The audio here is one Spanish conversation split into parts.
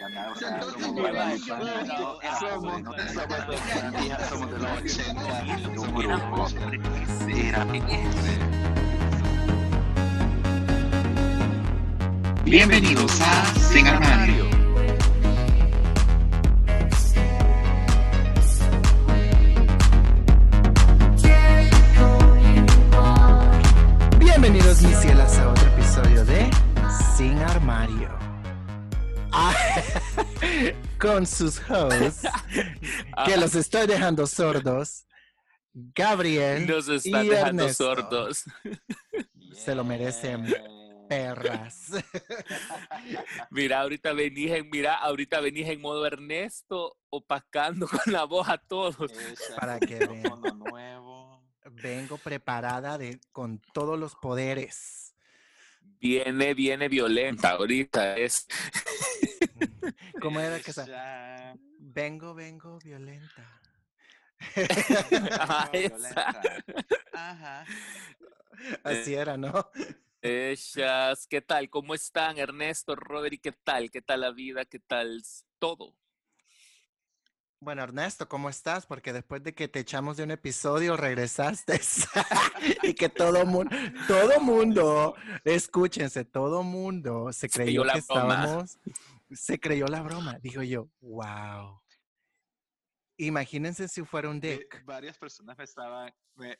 Somos de los 80 de un Mira, grupo. hombre, ¿qué será? Bienvenidos a Sin Armario. con sus hosts, que los estoy dejando sordos, Gabriel Nos están y dejando Ernesto. sordos. Se lo merecen. perras. Mira, ahorita venís en, mira, ahorita venís en modo Ernesto opacando con la voz a todos. Para que vean. nuevo. Vengo preparada de, con todos los poderes. Viene, viene violenta ahorita. Es, ¿Cómo era que sa- Ella, Vengo, vengo violenta. Ajá, violenta. Ajá. Así era, ¿no? ellas, ¿qué tal? ¿Cómo están? Ernesto, Roderick, ¿qué tal? ¿Qué tal la vida? ¿Qué tal todo? Bueno, Ernesto, ¿cómo estás? Porque después de que te echamos de un episodio, regresaste y que todo mundo, todo mundo, escúchense, todo mundo se creyó que estábamos, se creyó la broma. Digo yo, wow. Imagínense si fuera un Eh, dick. varias personas me estaban, me-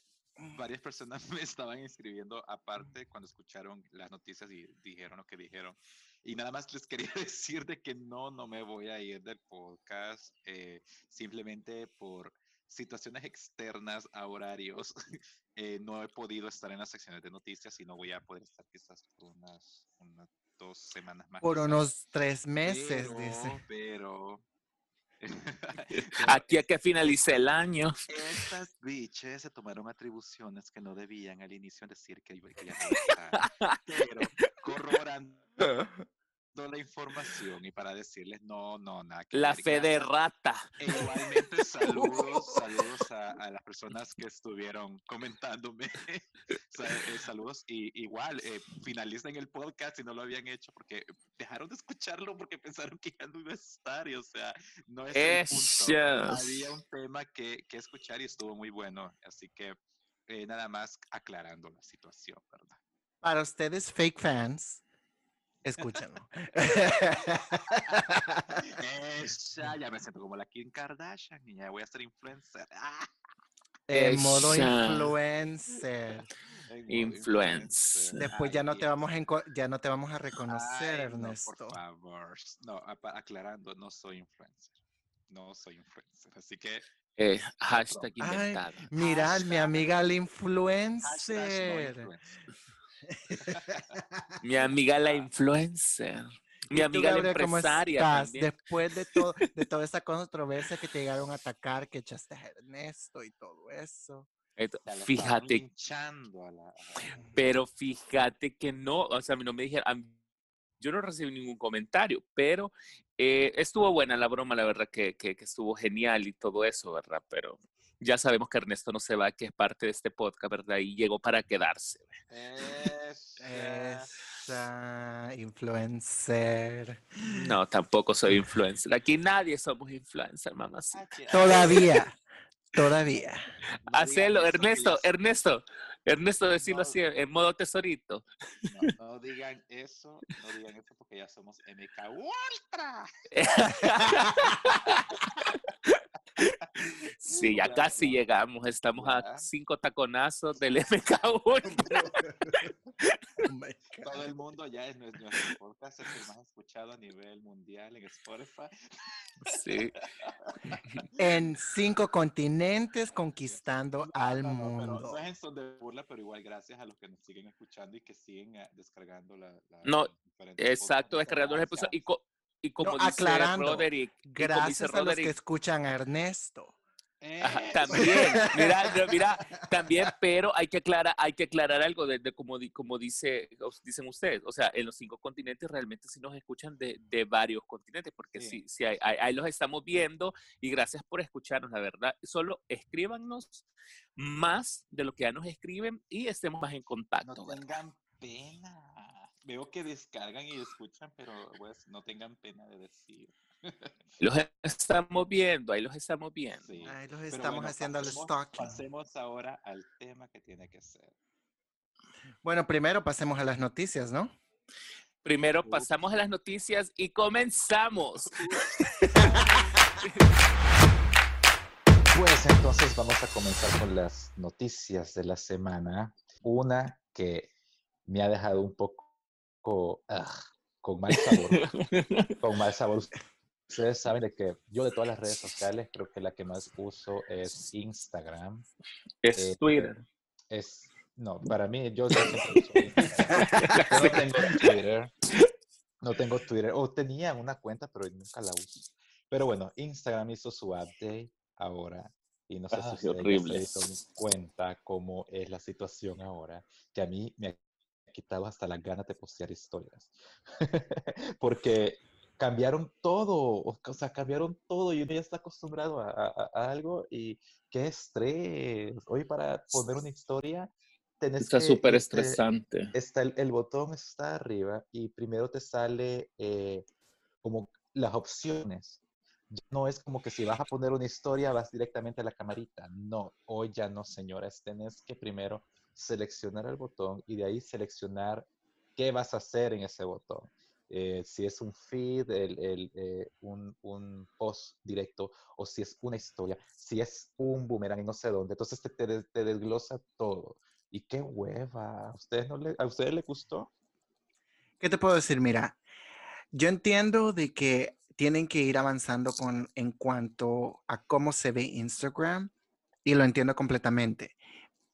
varias personas me estaban escribiendo aparte cuando escucharon las noticias y dijeron lo que dijeron. Y nada más les quería decir de que no, no me voy a ir del podcast eh, simplemente por situaciones externas a horarios. eh, no he podido estar en las secciones de noticias y no voy a poder estar quizás por unas, unas dos semanas más. Por unos tres meses, pero, dice. Pero. Aquí a que finalice el año. Estas biches se tomaron atribuciones que no debían al inicio decir que, que ya no. Pero corroborando la información y para decirles no, no, nada. que La fe de rata. E igualmente saludos, saludos a, a las personas que estuvieron comentándome. Eh, saludos y igual eh, finalicen el podcast si no lo habían hecho porque dejaron de escucharlo porque pensaron que ya no iba a estar y o sea, no es el punto. Había un tema que, que escuchar y estuvo muy bueno, así que eh, nada más aclarando la situación, ¿verdad? Para ustedes, fake fans, escúchenlo. Esa, ya me siento como la Kim Kardashian y ya voy a ser influencer. En modo influencer. Influencer. Después ya no Ay, te vamos a enco- ya no te vamos a reconocer, Ay, no, Ernesto. por favor. No, aclarando, no soy influencer. No soy influencer. Así que Eh, hashtag Ay, inventado. Mirad, mi amiga la hashtag no influencer. Mi amiga la influencer. Mi ¿Y tú, amiga la Gabriel, cómo empresaria estás? también. Después de, todo, de toda esa controversia que te llegaron a atacar, que echaste a Ernesto y todo eso. La estaban Fíjate, a la- pero fíjate que no, o sea, a mí no me dijeron, yo no recibí ningún comentario, pero eh, estuvo buena la broma, la verdad que, que, que estuvo genial y todo eso, ¿verdad? Pero ya sabemos que Ernesto no se va, que es parte de este podcast, ¿verdad? Y llegó para quedarse. Esa. Influencer. No, tampoco soy influencer. Aquí nadie somos influencer, mamá. Todavía, todavía. Hacelo, Ernesto, Ernesto, Ernesto, decirlo No. así, en modo tesorito. No, no digan eso, no digan eso porque ya somos MK Ultra. Sí, ya casi llegamos. Estamos a cinco taconazos del MK1. Oh my God. Todo el mundo ya es nuestro, podcast, es el más escuchado a nivel mundial en Spotify. Sí. En cinco continentes conquistando al No, no, pero mundo. no es en son de burla, pero igual gracias a los que nos siguen escuchando y que siguen eh, descargando la, la- No, Exacto, descargando los episodios. Y, co- y como No, dice aclarando. Roderick, dice Gracias a los que Roderick, escuchan a Ernesto. Ajá, Eso. también, mira, no, mira, también, pero hay que aclarar, hay que aclarar algo de, de como, di- como dice, dicen ustedes, o sea, en los cinco continentes realmente sí nos escuchan de, de varios continentes, porque Sí. sí, sí, ahí, ahí- ahí los estamos viendo y gracias por escucharnos, la verdad. Solo escríbanos más de lo que ya nos escriben y estemos más en No contacto. ¿verdad? tengan pena. Veo que descargan y escuchan, pero pues no tengan pena de decir. Los estamos viendo, ahí los estamos viendo. Sí. Ahí los Pero estamos bueno, haciendo el stalking. Pasemos ahora al tema que tiene que ser. Bueno, primero pasemos a las noticias, ¿no? Primero pasamos a las noticias y comenzamos. Pues entonces vamos a comenzar con las noticias de la semana. Una que me ha dejado un poco ah, con mal sabor. con mal sabor. Ustedes saben de que yo de todas las redes sociales creo que la que más uso es Instagram. Es Eh, Twitter. Es no, para mí yo siempre uso Instagram. Yo no tengo Twitter. No tengo Twitter. O tenía una cuenta, pero nunca la uso. Pero bueno, Instagram hizo su update ahora. Y no sé Ay, si ustedes se horrible. dieron cuenta cómo es la situación ahora, que a mí me quitado hasta las ganas de postear historias. Porque cambiaron todo, o sea, cambiaron todo y uno ya está acostumbrado a, a- a algo y qué estrés. Hoy para poner una historia tenés Está que súper estresante. está el, el botón está arriba y primero te sale eh, como las opciones. No es como que si vas a poner una historia vas directamente a la camarita. No, hoy ya no, señoras. Tenés que primero seleccionar el botón y de ahí seleccionar qué vas a hacer en ese botón. Eh, si es un feed, el- el, eh, un, un post directo, o si es una historia, si es un boomerang y no sé dónde. Entonces te, te des- te desglosa todo. Y qué hueva. ¿A ustedes, ¿A ustedes les gustó? ¿Qué te puedo decir? Mira, yo entiendo de que tienen que ir avanzando con en cuanto a cómo se ve Instagram y lo entiendo completamente,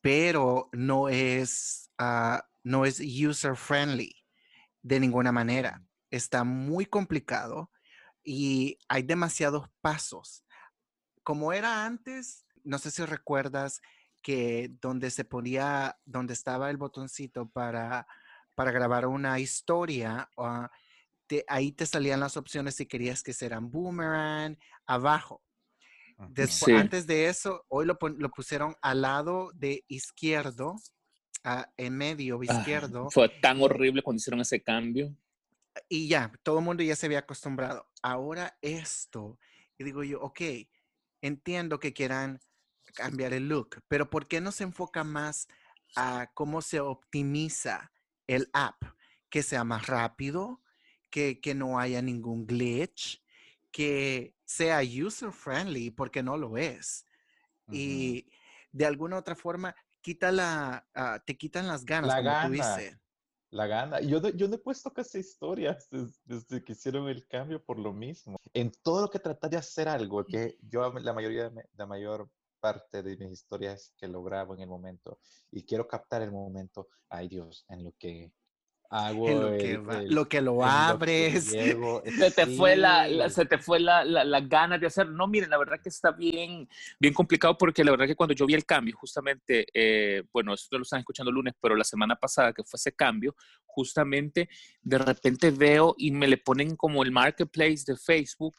pero no es, ah, no es user friendly de ninguna manera. Está muy complicado y hay demasiados pasos. Como era antes, no sé si recuerdas que donde se ponía, donde estaba el botoncito para, para grabar una historia, te- ahí te salían las opciones si querías que serán boomerang, abajo. Después, Sí. Antes de eso, hoy lo, lo pusieron al lado de izquierdo, ah, en medio Ah, izquierdo, Fue tan horrible cuando hicieron ese cambio. y ya, todo el mundo ya se había acostumbrado. Ahora esto, y digo yo, ok, entiendo que quieran cambiar el look, pero ¿por qué no se enfoca más a cómo se optimiza el app? Que sea más rápido, que, que no haya ningún glitch, que sea user friendly, porque no lo es. Y de alguna otra forma, quita la, ah, te quitan las ganas, La como tú gana. dices. La gana. Yo no, yo no he puesto casi historias des- desde, que hicieron el cambio por lo mismo. En todo lo que tratar de hacer algo, que yo la mayoría, la mayor parte de mis historias que lo grabo en el momento y quiero captar el momento, ay Dios, en lo que hago En lo que, el- va- el- lo que lo en lo que abres. llego, Se te fue la, la- se te fue la, la, la ganas de hacer. No, miren, la verdad que está bien, bien complicado porque la verdad que cuando yo vi el cambio, justamente, eh, bueno, esto lo están escuchando el lunes, pero la semana pasada que fue ese cambio, justamente de repente veo y me le ponen como el marketplace de Facebook,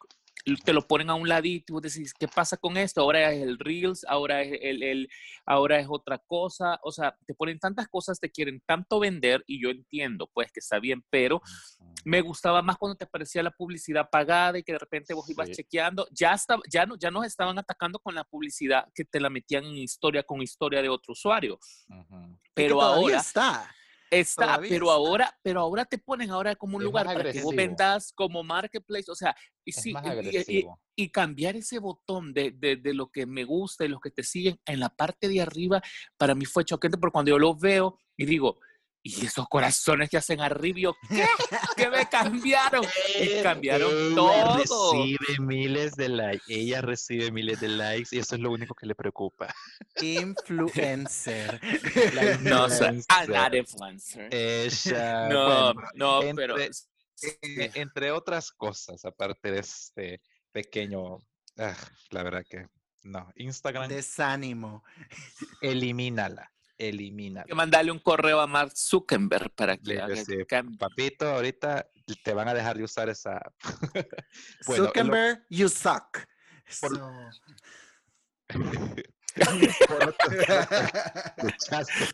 te lo ponen a un ladito y vos decís, ¿qué pasa con esto? Ahora es el Reels, ahora es el, el- ahora es otra cosa, o sea, te ponen tantas cosas, te quieren tanto vender y yo entiendo, pues que está bien, pero me gustaba más cuando te aparecía la publicidad pagada y que de repente vos ibas Sí. chequeando. Ya, estaba, ya, no, ya nos estaban atacando con la publicidad que te la metían en historia con historia de otro usuario. Pero ahora está. Está, todavía pero está. ahora, pero ahora te ponen ahora como un Es lugar para que vos agresivo. vendas como marketplace. O sea, y, sí, y- y- y- agresivo. cambiar ese botón de, de, de lo que me gusta y los que te siguen en la parte de arriba, para mí fue choqueante porque cuando yo lo veo y digo, ¿y esos corazones que hacen yo, ¿qué? ¿Qué me cambiaron? Y cambiaron Ella todo. recibe miles de likes. Ella recibe miles de likes y eso es lo único que le preocupa. Influencer. No, not influencer. Ella, No, bueno, no, entre- pero eh, entre otras cosas, aparte de este pequeño, ah, la verdad que no, Instagram, Desánimo. elimínala, elimínala. hay que mandarle un correo a Mark Zuckerberg para que Sí, haga sí, el cambio. Papito, ahorita te van a dejar de usar esa. Bueno, es lo- Zuckerberg, you suck. Por- So, Por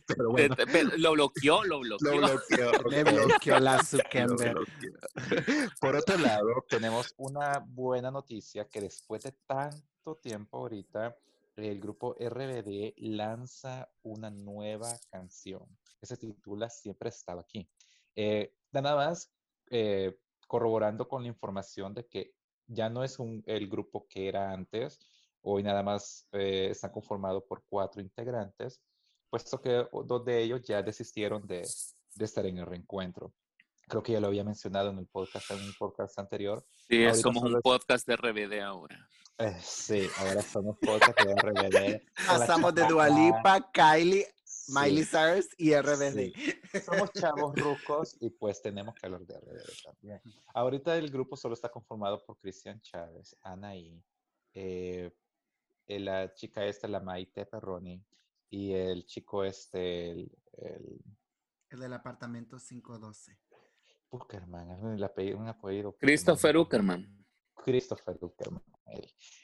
pero bueno, Lo bloqueó, lo bloqueó. lo bloqueó. Me ok. bloqueó la Lo Zuckerberg. bloqueó. Por otro lado, tenemos una buena noticia que después de tanto tiempo ahorita, el grupo RBD lanza una nueva canción que se titula Siempre estaba aquí. Eh, nada más eh, corroborando con la información de que ya no es un, el grupo que era antes, hoy nada más eh, está conformado por cuatro integrantes, puesto que dos de ellos ya desistieron de, de estar en el reencuentro. Creo que ya lo había mencionado en el podcast, en un podcast anterior. Sí, Ahorita somos solo un podcast de RBD ahora. Eh, sí, ahora somos podcast de RBD. Pasamos de Dualipa, Kylie, sí, Miley Cyrus y RBD. Somos chavos rucos y pues tenemos que hablar de RBD también. Ahorita el grupo solo está conformado por Cristian Chávez, Anaí, eh, eh, la chica esta, la Maite Perroni, y el chico este, el, el El del apartamento 512. Uckerman, es un apellido, un apellido que Christopher Uckerman. Christopher Uckerman.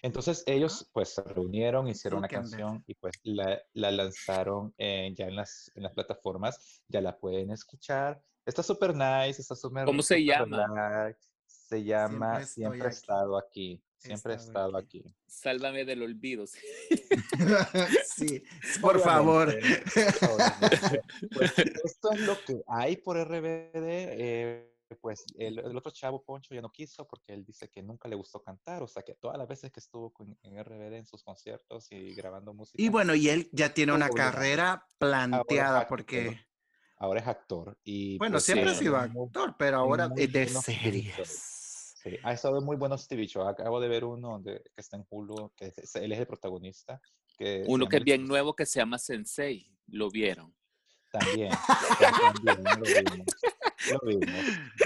Entonces ellos pues se reunieron, hicieron una canción y pues la, la lanzaron eh, ya en las, en las plataformas, ya la pueden escuchar. Está súper nice, está súper... ¿Cómo se llama? relax. Se llama Siempre he estado aquí. Siempre he estado aquí. aquí. Sálvame del olvido. sí. sí, por favor. Obviamente. Pues, esto es lo que hay por RBD. eh, pues el, el otro chavo Poncho ya no quiso porque él dice que nunca le gustó cantar, o sea que todas las veces que estuvo con- en RBD en sus conciertos y grabando música, Y bueno, y él ya tiene una carrera planteada actor. porque, ahora es actor. Y bueno, pues, siempre ha sido actor, pero ahora es de buenos series. Sí, ha estado muy buenos TV shows. Acabo de ver uno donde, que está en Hulu, que es- él es el protagonista. Que Uno que es bien nuevo que se llama Sensei. ¿Lo vieron? También, también, lo vimos. Lo.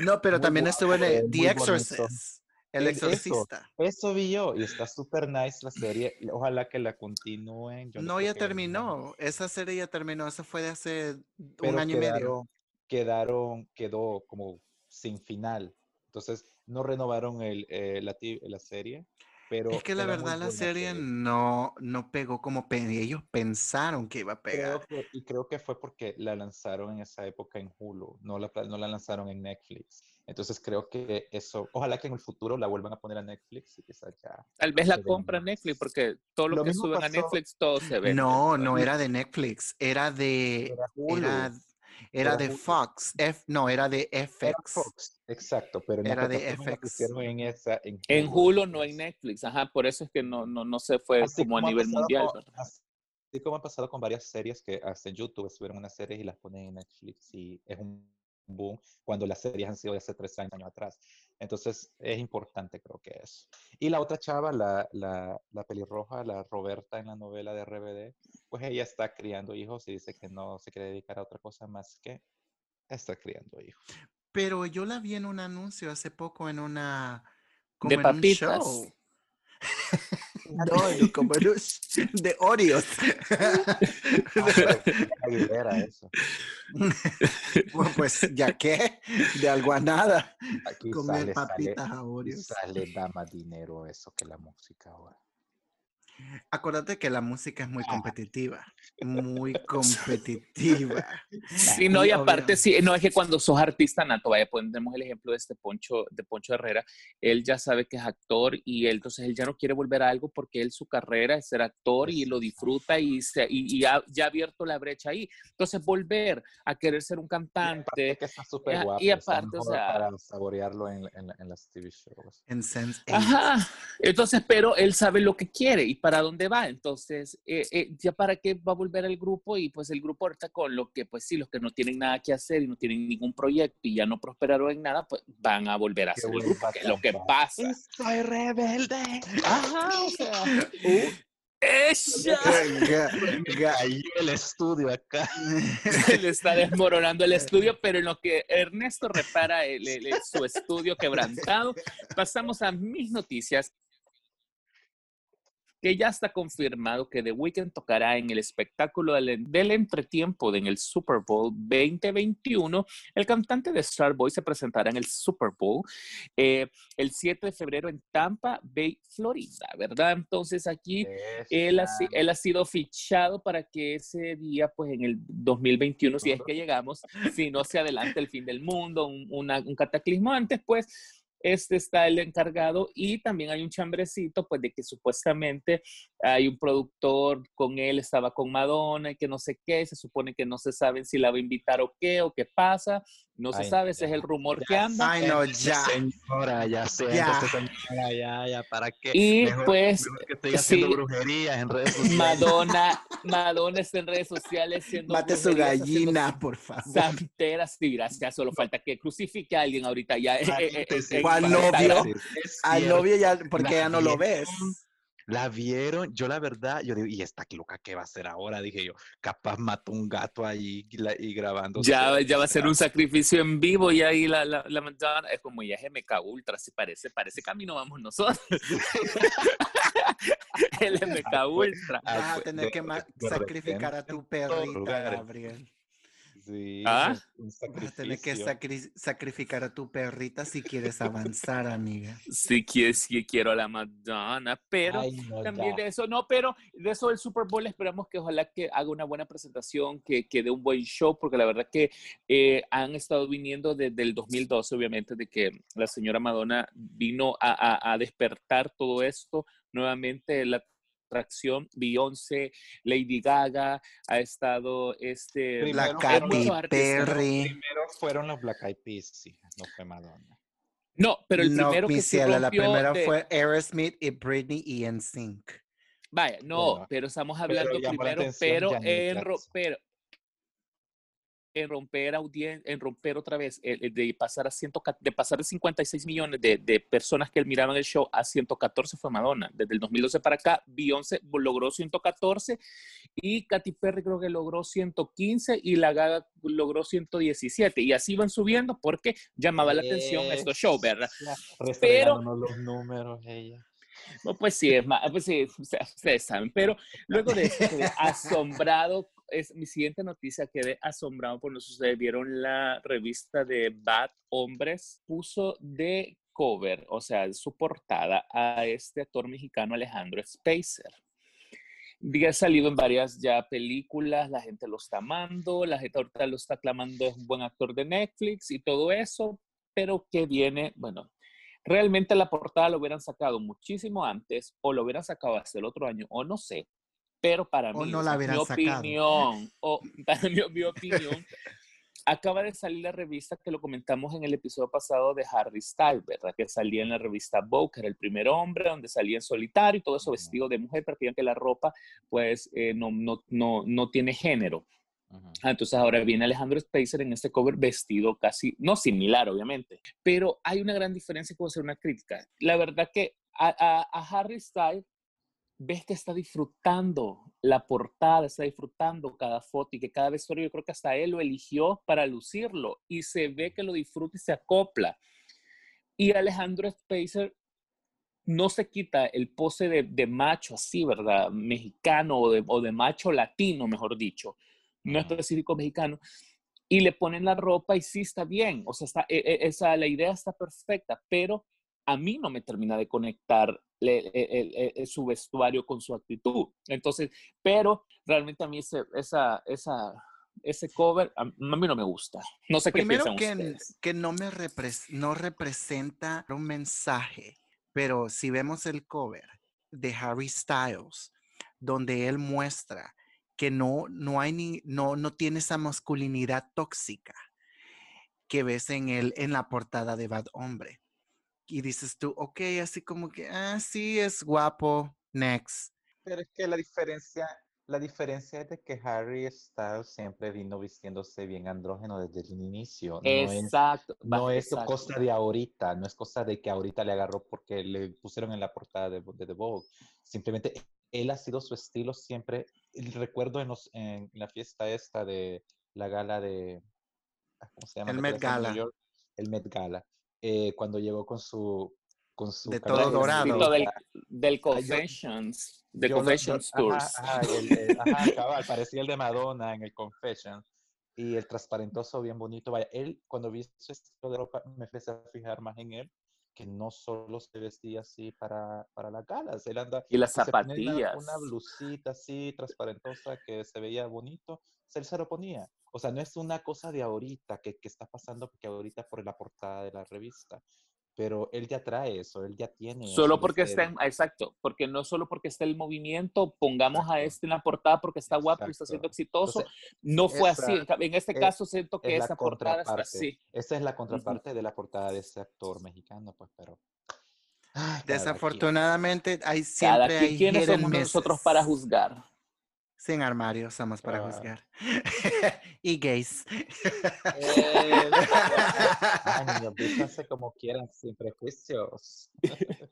No, pero Muy también guapo, estuvo en eh, el The. Exorcist. El Es eso. Exorcista. Eso vi yo y está súper nice la serie. Ojalá que la continúen. Yo No, ya terminó. Esa serie ya terminó. Eso fue de hace un pero año y medio. quedaron, quedó como sin final. Entonces, no renovaron el, eh, la, la serie, pero Es que la verdad la serie no, no pegó como pe- ellos pensaron que iba a Creo pegar. que, y creo que fue porque la lanzaron en esa época en Hulu, no la, no la lanzaron en Netflix. Entonces creo que eso, ojalá que en el futuro la vuelvan a poner a Netflix y quizás ya. Tal vez la compra. Netflix porque todo lo, Lo que suben a pasó- Netflix todo se vende. No, no era de Netflix, era de, Era Hulu. era, era Era de Hulu. Fox, F, no, era de Era FX. Fox, exacto, pero Era de FX. en esa, en En Hulu, no en Netflix. Ajá, por eso es que no, no, no se fue así como a nivel mundial. con- así como ha pasado con varias series que hasta en YouTube estuvieron unas series y las ponen en Netflix y es un boom cuando las series han sido de hace tres años, años atrás. Entonces es importante, creo que eso. Y la otra chava, la, la, la pelirroja, la Roberta en la novela de RBD, pues ella está criando hijos y dice que no se quiere dedicar a otra cosa más que estar criando hijos. Pero yo la vi en un anuncio hace poco en una, como De en un papitas. show. No, un sh- de Oreos. Ah, Aguilera, eso. Bueno, pues ya que, de algo a nada, Aquí comer sale, papitas sale, a Oreos. sale da más dinero eso que la música ahora. Acuérdate que la música es muy Ah. competitiva, muy competitiva. Sí, no, y aparte, sí, no es que cuando sos artista nato, vaya, ponemos el ejemplo de este Poncho, de Poncho Herrera, él ya sabe que es actor y él, entonces él ya no quiere volver a algo porque él su carrera es ser actor y lo disfruta y, se, y, y ha, ya ha abierto la brecha ahí. Entonces volver a querer ser un Y aparte cantante, que está súper y- guapo, y aparte, o sea- para saborearlo en, en, en las TV shows. En Sense Ajá. Entonces, pero él sabe lo que quiere y para dónde va. Entonces, eh, eh, ya para qué va a volver al grupo y pues el grupo ahorita con lo que, pues sí, los que no tienen nada que hacer y no tienen ningún proyecto y ya no prosperaron en nada, pues van a volver a hacer el grupo, que es lo que pasa. Soy rebelde. Ajá, o sea. ¡Ella! Ahí el estudio acá. Se le está desmoronando el estudio, pero en lo que Ernesto repara el- el- el- su estudio quebrantado, pasamos a mis noticias que ya está confirmado que The Weeknd tocará en el espectáculo del, del entretiempo en el Super Bowl 2021. El cantante de Starboy se presentará en el Super Bowl eh, el 7 de febrero en Tampa Bay, Florida, ¿verdad? Entonces aquí él ha, él ha sido fichado para que ese día, pues en el 2021, si es que llegamos, si no se adelanta el fin del mundo, un, una, un cataclismo antes, pues este está el encargado y también hay un chambrecito, pues de que supuestamente hay un productor con él, estaba con Madonna y que no sé qué, se supone que no se sabe si la va a invitar o qué o qué pasa, no se sabe, ese es el rumor que anda. Ay, no, ya. Señora, ya sé, Ya. señora, ya, ya, ¿para qué? Y Mejor- pues mejor que estoy haciendo sí. brujerías en redes sociales. Madonna, Madonna está en redes sociales siendo Mate su gallina, por favor. Santeras, sí, gracias, solo falta que crucifique a alguien ahorita ya. eh, eh, eh, eh, ¿Cuál para novio? Al novio ya, porque La ya no lo ves. La vieron, yo la verdad, yo digo, ¿y esta loca qué va a hacer ahora? Dije yo, capaz mató un gato ahí y, la- y grabando. Ya, ya va a ser un sacrificio en vivo y ahí la, la, la es como ya es MK Ultra, si parece, parece camino vamos nosotros. El MK Ultra. Ah, Vas a pues, tener que sacrificar a tu perrita, lugares. Gabriel. Sí, ¿Ah? un Vas a tener que sacri- sacrificar a tu perrita si quieres avanzar, amiga. Sí, que- sí quiero a la Madonna, pero Ay, no, también ya. de eso, no, pero de eso del Super Bowl esperamos que ojalá que haga una buena presentación, que, que dé un buen show, porque la verdad que eh, han estado viniendo desde el 2012, obviamente, de que la señora Madonna vino a, a- a despertar todo esto nuevamente, la atracción, Beyoncé, Lady Gaga, ha estado este... Primero La fueron Katy muchos artistas. Perry. Primero fueron los Black Eyed Peas, sí, no fue Madonna. No, pero el no, primero mi que ciela, la primera de- fue Aerosmith y Britney y NSYNC. Vaya, no, Bueno, pero estamos pero hablando la primero, atención pero en pero en romper audien en romper otra vez, de pasar a 100, de pasar de 56 millones de, de personas que miraban el show a 114 fue Madonna. Desde el 2012 para acá, Beyoncé logró 114 y Katy Perry creo que logró 115 y la Gaga logró 117 y así van subiendo porque llamaba la atención estos shows, ¿verdad? Pero- los números ella. No, pues sí, es más, pues sí, ustedes saben, pero luego de eso quedé asombrado, es mi siguiente noticia, quedé asombrado por si ustedes vieron la revista de Bad Hombres, puso de cover, o sea, su portada a este actor mexicano Alejandro Spacer. Ya salido en varias ya películas, la gente lo está amando, la gente ahorita lo está aclamando, es un buen actor de Netflix y todo eso, pero que viene, bueno, realmente la portada lo hubieran sacado muchísimo antes o lo hubieran sacado hasta el otro año o no sé, pero para O mí, no la mi sacado. opinión, o para mi, mi opinión, acaba de salir la revista que lo comentamos en el episodio pasado de Harry Styles, ¿verdad? Que salía en la revista Vogue, que era el primer hombre, donde salía en solitario y todo eso vestido de mujer, para que que la ropa, pues, eh, no, no, no, no tiene género. Ah, entonces ahora viene Alejandro Spacer en este cover vestido casi, no similar obviamente, pero hay una gran diferencia con hacer una crítica. La verdad que a, a- a Harry Styles ves que está disfrutando la portada, está disfrutando cada foto y que cada vestuario yo creo que hasta él lo eligió para lucirlo y se ve que lo disfruta y se acopla. Y Alejandro Spacer no se quita el pose de, de macho así, ¿verdad? Mexicano o de, o de macho latino, mejor dicho, no específico mexicano. Y le ponen la ropa y sí está bien, o sea, está, e- e- esa, la idea está perfecta, pero a mí no me termina de conectar e- el- el- el- su vestuario con su actitud. Entonces, pero realmente a mí ese, esa, esa, ese cover a, mí no me gusta. No sé qué Primero piensan que, ustedes. que no me repres- no representa un mensaje, pero si vemos el cover de Harry Styles, donde él muestra que no, no hay ni, no, no tiene esa masculinidad tóxica que ves en él en la portada de Bad Hombre. Y dices tú, ok, así como que, ah, sí, es guapo, next. Pero es que la diferencia, la diferencia es de que Harry Styles siempre vino vistiéndose bien andrógeno desde el inicio. No es, Exacto. no es cosa de ahorita, no es cosa de que ahorita le agarró porque le pusieron en la portada de, de The Vogue. Simplemente él ha sido su estilo siempre. Recuerdo en, los- en la fiesta esta de la gala de, ah, ¿cómo se llama? El Met Gala. York, el Met Gala. Eh, cuando llegó con su, con su De todo dorado. Del, del Ah, Confessions, de Confessions yo- Tours. Ajá, ajá, el- el- ajá, cabal, parecía el de Madonna en el Confession. Y el transparentoso bien bonito. Vaya, él, cuando vi ese estilo de ropa, me empecé a fijar más en él, que no solo se vestía así para, para las galas. Él anda, Y las ponía una- zapatillas. Una, blusita así, transparentosa, que se veía bonito, él se lo ponía. O sea, no es una cosa de ahorita que, que está pasando, porque ahorita por la portada de la revista. Pero él ya trae eso, él ya tiene. Solo eso porque está en, exacto, porque no solo porque está el movimiento, pongamos a Exacto. este en la portada porque está guapo y está siendo exitoso. Entonces, no fue esa así. En este es- caso siento que es esa portada está contraparte. así. Esa es la contraparte de la portada de ese actor mexicano, pues, pero. ay, cada. Desafortunadamente, hay Cada siempre quien, hay ¿quiénes somos nosotros para juzgar? Sin armario, somos para Ah. juzgar. y gays. Eh, vístanse como quieran, sin prejuicios.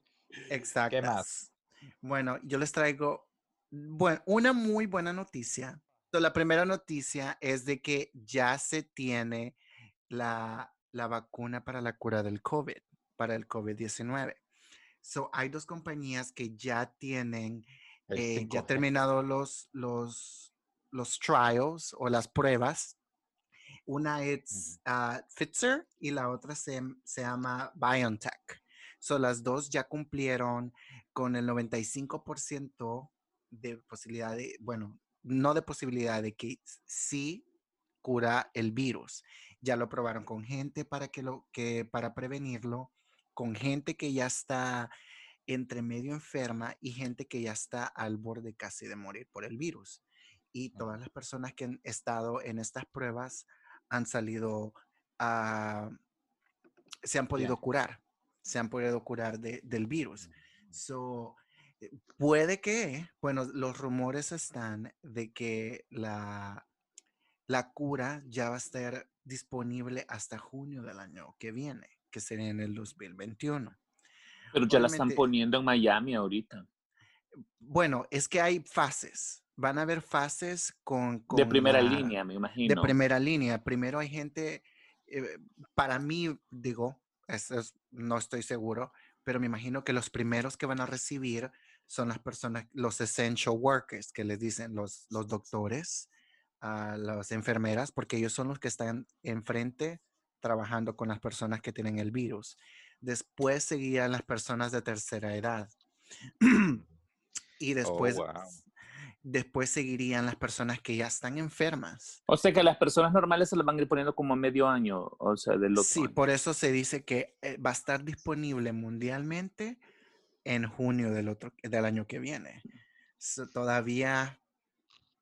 Exacto. más? Bueno, yo les traigo bueno, una muy buena noticia. La primera noticia es de que ya se tiene la, la vacuna para la cura del COVID, para el COVID-19. So, hay dos compañías que ya tienen, eh, ya 5G. terminado los, los, los trials o las pruebas. Una es ah, Pfizer y la otra se, se llama BioNTech. So, las dos ya cumplieron con el 95% de posibilidad de, bueno, no de posibilidad de que sí cura el virus. Ya lo probaron con gente para que lo que para prevenirlo, con gente que ya está entre medio enferma y gente que ya está al borde casi de morir por el virus. Y todas las personas que han estado en estas pruebas han salido se han podido curar, se han podido curar de- del virus. So, eh, puede que, bueno, los rumores están de que la, la cura ya va a estar disponible hasta junio del año que viene, que sería en el 2021. Pero ya la están poniendo en Miami ahorita. Bueno, es que hay fases, van a haber fases con... De primera la- línea, me De imagino. primera línea. Primero hay gente, eh, para mí, digo, es- no estoy seguro, pero me imagino que los primeros que van a recibir son las personas, los essential workers, que les dicen los, los doctores, a las enfermeras, porque ellos son los que están enfrente trabajando con las personas que tienen el virus. Después seguían las personas de tercera edad. y después, wow. después seguirían las personas que ya están enfermas. O sea que las personas normales se las van a ir poniendo como a medio año, o sea, del otro Sí, año. por eso se dice que eh, va a estar disponible mundialmente en junio del, otro, del año que viene. So, todavía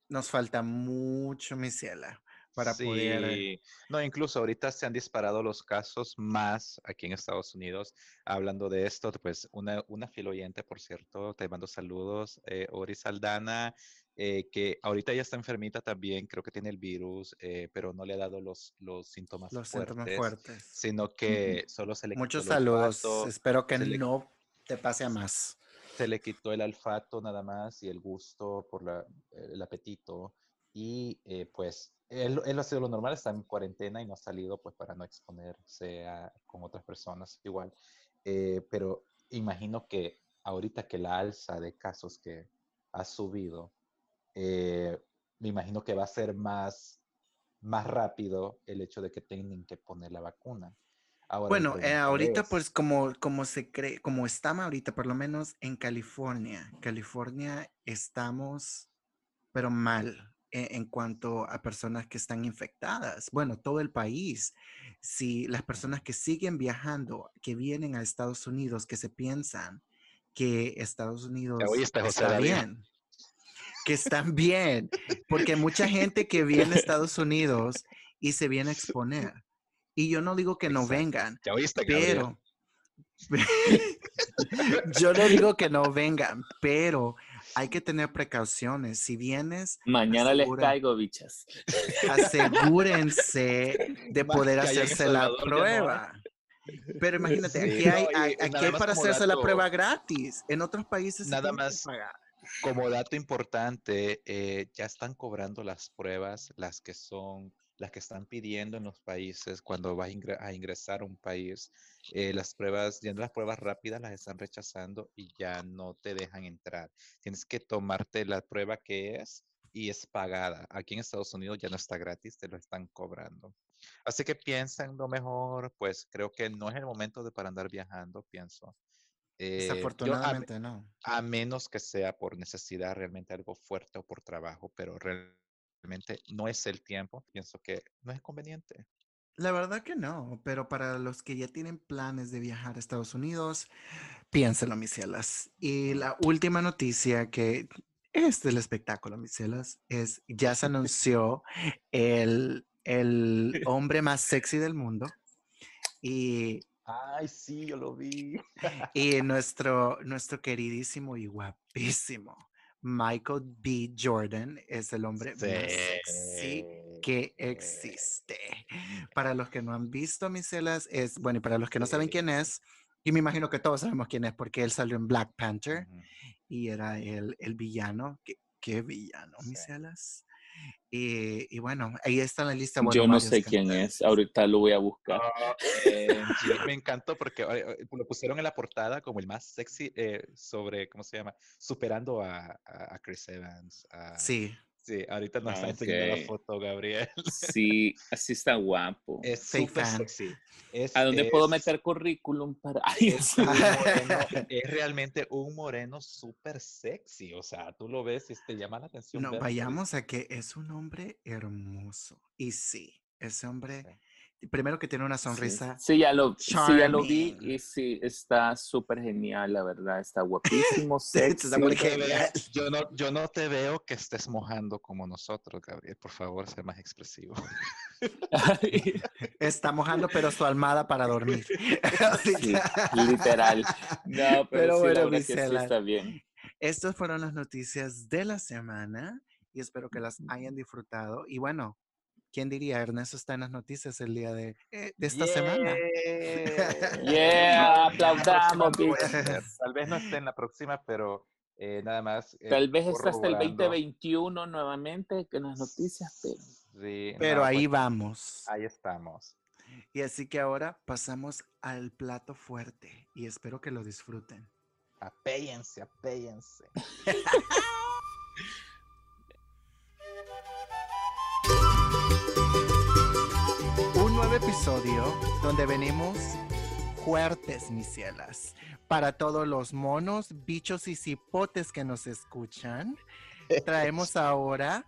nos falta mucho, mi ciela, para poder... Sí. No, incluso ahorita se han disparado los casos más aquí en Estados Unidos. Hablando de esto, pues una, una fiel oyente, por cierto, te mando saludos, eh, Ori Saldana, eh, que ahorita ya está enfermita también, creo que tiene el virus, eh, pero no le ha dado los, los síntomas los fuertes, síntomas fuertes. sino que solo se le quitó Muchos saludos. olfato, Espero que le- no te pase a más. se le quitó el olfato nada más y el gusto por la, el apetito. Y eh, pues él, él ha sido lo normal, está en cuarentena y no ha salido pues para no exponerse a- con otras personas igual. Eh, pero imagino que ahorita que la alza de casos que ha subido, eh, me imagino que va a ser más, más rápido el hecho de que tienen que poner la vacuna. Ahora, Bueno, eh, ahorita es- pues como, como se cree, como estamos ahorita, por lo menos en California, California estamos, pero mal en, en cuanto a personas que están infectadas. Bueno, todo el país. Si las personas que siguen viajando, que vienen a Estados Unidos, que se piensan que Estados Unidos oíste, José está David. bien, que están bien, porque mucha gente que viene a Estados Unidos y se viene a exponer. Y yo no digo que no Exacto. vengan, pero yo no digo que no vengan, pero hay que tener precauciones. Si vienes, Mañana les caigo, bichas. asegúrense de poder hacerse la no prueba. Pero imagínate, Sí, aquí no, hay, nada aquí hay para hacerse la prueba gratis. En otros países se Nada que más pagar. Como dato importante, eh, ya están cobrando las pruebas, las que son las que están pidiendo en los países cuando vas a ingre- a ingresar a un país, eh, las pruebas, ya no las pruebas rápidas las están rechazando y ya no te dejan entrar. Tienes que tomarte la prueba que es y es pagada. Aquí en Estados Unidos ya no está gratis, te lo están cobrando. Así que piensen lo mejor, pues creo que no es el momento de para andar viajando, pienso. Eh, yo a- Desafortunadamente, no. a menos que sea por necesidad realmente algo fuerte o por trabajo, pero realmente no es el tiempo, pienso que no es conveniente. La verdad que no, pero para los que ya tienen planes de viajar a Estados Unidos, piénselo, mis cielas. Y la última noticia que es del espectáculo, mis cielas, es ya se anunció el, el hombre más sexy del mundo y, Ay, sí, yo lo vi. y nuestro, nuestro queridísimo y guapísimo Michael B. Jordan es el hombre más sexy que existe. Para los que no han visto mis celas, es bueno, y para los que no saben Sí. quién es, y me imagino que todos sabemos quién es porque él salió en Black Panther y era el, el villano. ¿Qué, qué villano, mis Sí. celas? Y, y bueno, ahí está en la lista. bueno, Yo no sé quién cantantes. es, ahorita lo voy a buscar. Ah, eh, sí, me encantó porque eh, lo pusieron en la portada como el más sexy eh, sobre, ¿cómo se llama? Superando a, a, a Chris Evans. a- Sí, Sí, ahorita nos está enseñando la foto, Gabriel. Sí, así está guapo. Es súper sexy. Es, ¿A dónde puedo meter currículum para...? Ay, es, moreno, es realmente un moreno súper sexy. O sea, tú lo ves y te llama la atención. no, vayamos a que es un hombre hermoso. Y sí, ese hombre. Primero que tiene una Sí, sonrisa. Sí, ya lo, sí, ya lo vi y sí, está súper genial, la verdad. Está guapísimo, Sí, sexy. está muy Yo no te genial. veo- Yo no, yo no te veo que estés mojando como nosotros, Gabriel. Por favor, sé más expresivo. Está mojando, pero su almada para dormir. Sí, literal. No, pero, Pero sí, bueno, la verdad que sí está bien. Estas fueron las noticias de la semana y espero que las hayan disfrutado. Y bueno, ¿quién diría? Ernesto está en las noticias el día de, eh, de esta semana. Yeah, en la aplaudamos. Tal vez no esté en la próxima, pero eh, nada más. eh, Tal vez está hasta el corroborando. 2021 nuevamente en las noticias, pero... Sí, Pero no, ahí pues, vamos. Ahí estamos. Y así que ahora pasamos al plato fuerte y espero que lo disfruten. Apéyense, apéyense. Un nuevo episodio donde venimos fuertes, mis cielas. Para todos los monos, bichos y cipotes que nos escuchan, traemos ahora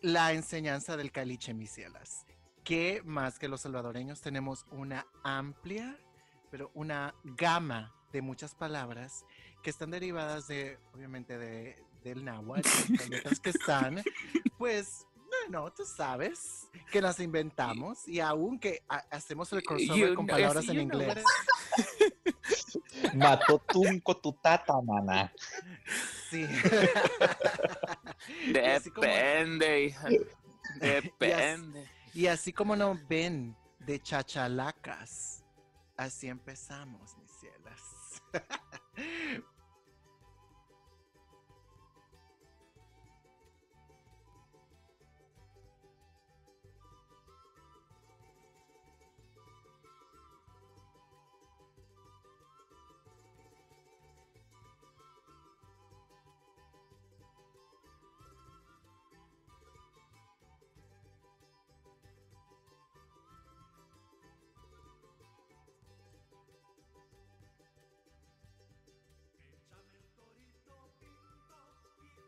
la enseñanza del caliche, mis cielas. Que más que los salvadoreños tenemos una amplia, pero una gama de muchas palabras que están derivadas de, obviamente, de, del náhuatl, que están, pues, no, tú sabes, que las inventamos y aún que ha- hacemos el crossover You con know- palabras en inglés. Matotunco tu tata, mana. Sí. Y así como- Depende, hija. Depende. Y así como nos ven de chachalacas, así empezamos, mis cielas.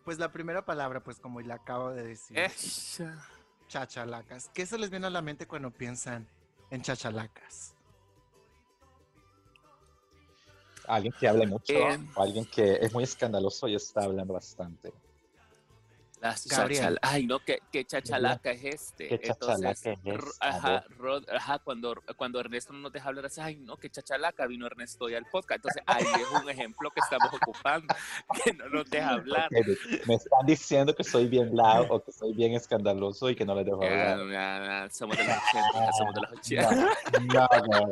Pues la primera palabra, pues como le acabo de decir, Esa. chachalacas. ¿Qué se les viene a la mente cuando piensan en chachalacas? Alguien que habla mucho, Eh. o alguien que es muy escandaloso y está hablando bastante. Las Gabriel. Ay, no, ¿qué, qué chachalaca es este? ¿Qué chachalaca es r- esta, Ajá, Rod- ajá cuando, cuando Ernesto no nos deja hablar así, ay, no, qué chachalaca, vino Ernesto hoy al podcast. Entonces, ahí es un ejemplo que estamos ocupando, que no nos deja hablar. Me- están diciendo que soy bien loud o que soy bien escandaloso y que no les dejo hablar. somos de los 80, somos de los 80. No, no, no.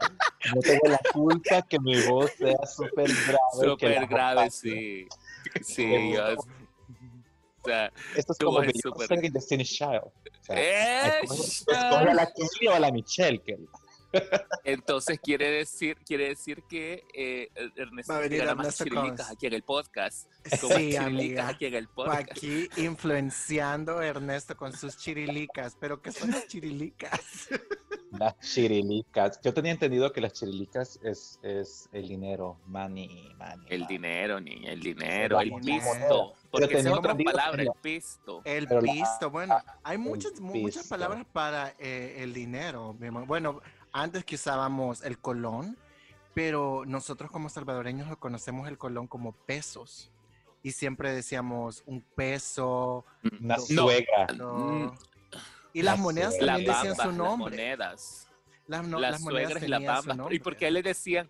No tengo la culpa que mi voz sea súper grave. Súper grave, sí. Sí, yo, sea, Esto es como súper- Beyoncé y Destiny Child. O sea, escoge escoge a la Kelly o a la Michelle. Kelly. Entonces quiere decir, quiere decir que eh, Ernesto Va a venir tirará más chirilicas aquí en el podcast. Con más Sí, chirilicas amiga. aquí en el podcast. Aquí influenciando a Ernesto con sus chirilicas. ¿Pero qué son las chirilicas? Las chirilicas. Yo tenía entendido que las chirilicas es, es el dinero, money, money. El money. dinero, niña, el dinero, el pisto. Porque esa es tenía otra palabra, el pisto. El Pero la- pisto, bueno, hay muchas, mu- muchas palabras para eh, el dinero. Bueno, antes que usábamos el colón, pero nosotros como salvadoreños lo conocemos el colón como pesos. Y siempre decíamos un peso. Una No. suegra. no. Y las La monedas. La también decían su las nombre. monedas. Las, no- las las monedas suegras y las bambas. ¿Y nombre. por qué le decían,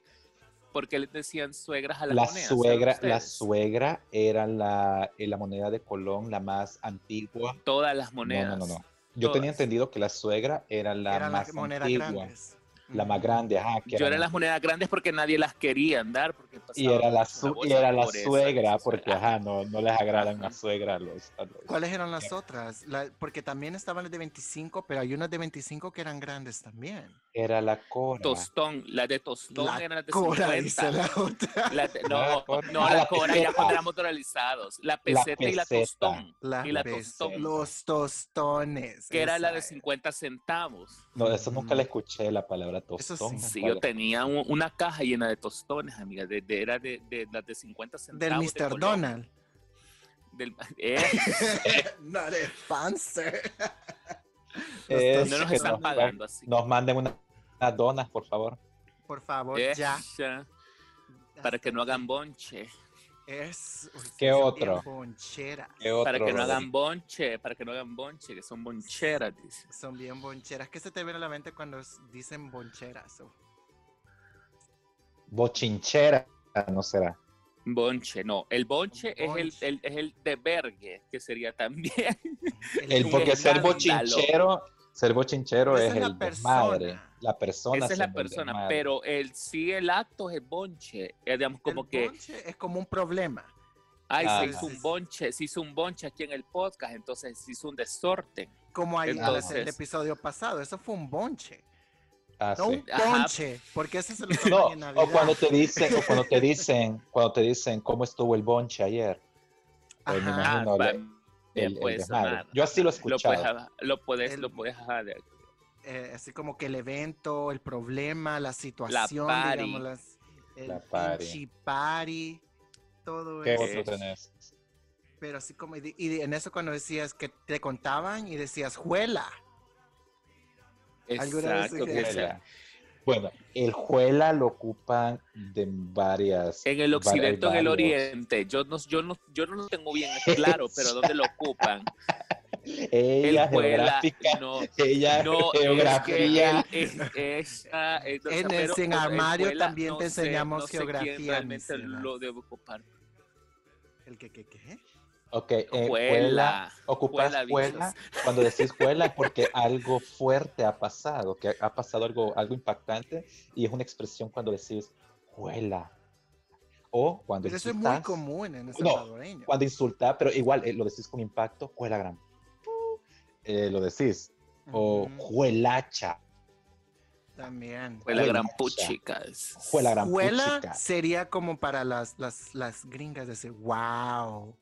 por qué le decían suegras a las La monedas? ¿Saben suegra, la suegra era la, eh, la moneda de Colón, la más antigua. Todas las No, monedas. no, no, no. Yo tenía entendido que la suegra era la Eran más las monedas antigua, grandes. La más grande, ajá. que Yo era eran las monedas grandes porque nadie las quería andar. Porque y era la, su- y la era la suegra, esa porque ajá, no, no les agradan una suegra a los, a los- ¿Cuáles eran las otras? La- porque también estaban las de 25, pero hay unas de 25 que eran grandes también. Era la cora. Tostón, las de tostón La eran las de Cora, 50. dice la otra. La de- no, cora. no, Ah, la la cora ya cuando éramos dolarizados. La peseta y la tostón. La y la tostón. Los tostones. Que era la de es. 50 centavos. No, eso nunca Mm. le escuché la palabra Eso tostón. sí. Sí, yo tenía un- una caja llena de tostones, amiga. De, de- era de, de las de 50 centavos. Del de Mr. Donald. Del, eh, no de Fancer. Es no nos que están nos- pagando así. Nos manden una- unas donas, por favor. Por favor, Eh, ya. ya, Para que no hagan bonche. Es. ¿Qué otro? bien boncheras. ¿Qué otro, Para que no hagan bonche. Para que no hagan bonche, que son boncheras, dice. Son bien boncheras. ¿Qué se te viene a la mente cuando dicen boncheras? Oh, Bochinchera, no será. Bonche, no. El bonche es el, es el de vergue, que sería también. El, porque ser bochinchero, ser bochinchero es el desmadre. Persona. La persona. Esa es la persona, pero el sí, el acto es el bonche. Eh, digamos, como el que, bonche es como un problema. ay, Ajá. se hizo un bonche, se hizo un bonche aquí en el podcast, entonces se hizo un desorden. Como ahí en el- episodio pasado. Eso fue un bonche. Ah, No sí. un Ajá. ponche. Porque ese se lo No, en Navidad. o cuando te dicen, o cuando te dicen, cuando te dicen cómo estuvo el bonche ayer. Pues me Ajá. imagino va- el- bien el- el puede desmadre. sonar. Yo así lo he Lo puedes, escuchado. lo puedes, lo puedes, eh, así como que el evento, el problema, la situación, party. digamos, las, el La party. party, todo ¿Qué eso. otro tenés? Pero así como, y, y en eso cuando decías que te contaban y decías, juela. ¿Alguna vez Exacto, que- Juela. Bueno, el juela lo ocupan de varias. En el occidente o en el oriente, yo no, yo no, yo no lo tengo bien claro, pero ¿dónde lo ocupan? Ella geográfica, no, ella no, geografía. es que él- En el pero Sin Armario también te enseñamos sé geografía, realmente lo debe ocupar. ¿El que, que, qué? Ok, eh, juela, juela. bichos. Cuando decís juela es porque algo fuerte ha pasado, que ha pasado algo, algo impactante y es una expresión cuando decís juela. O cuando Pero eso es muy común en el No, salvadoreño. cuando insultas, pero igual eh, lo decís con impacto, juela gran. Eh, lo decís. O Ujú, juelacha. También. Fue la gran puchicas. Juela gran Juela puchica. sería como para las, las, las gringas decir, wow.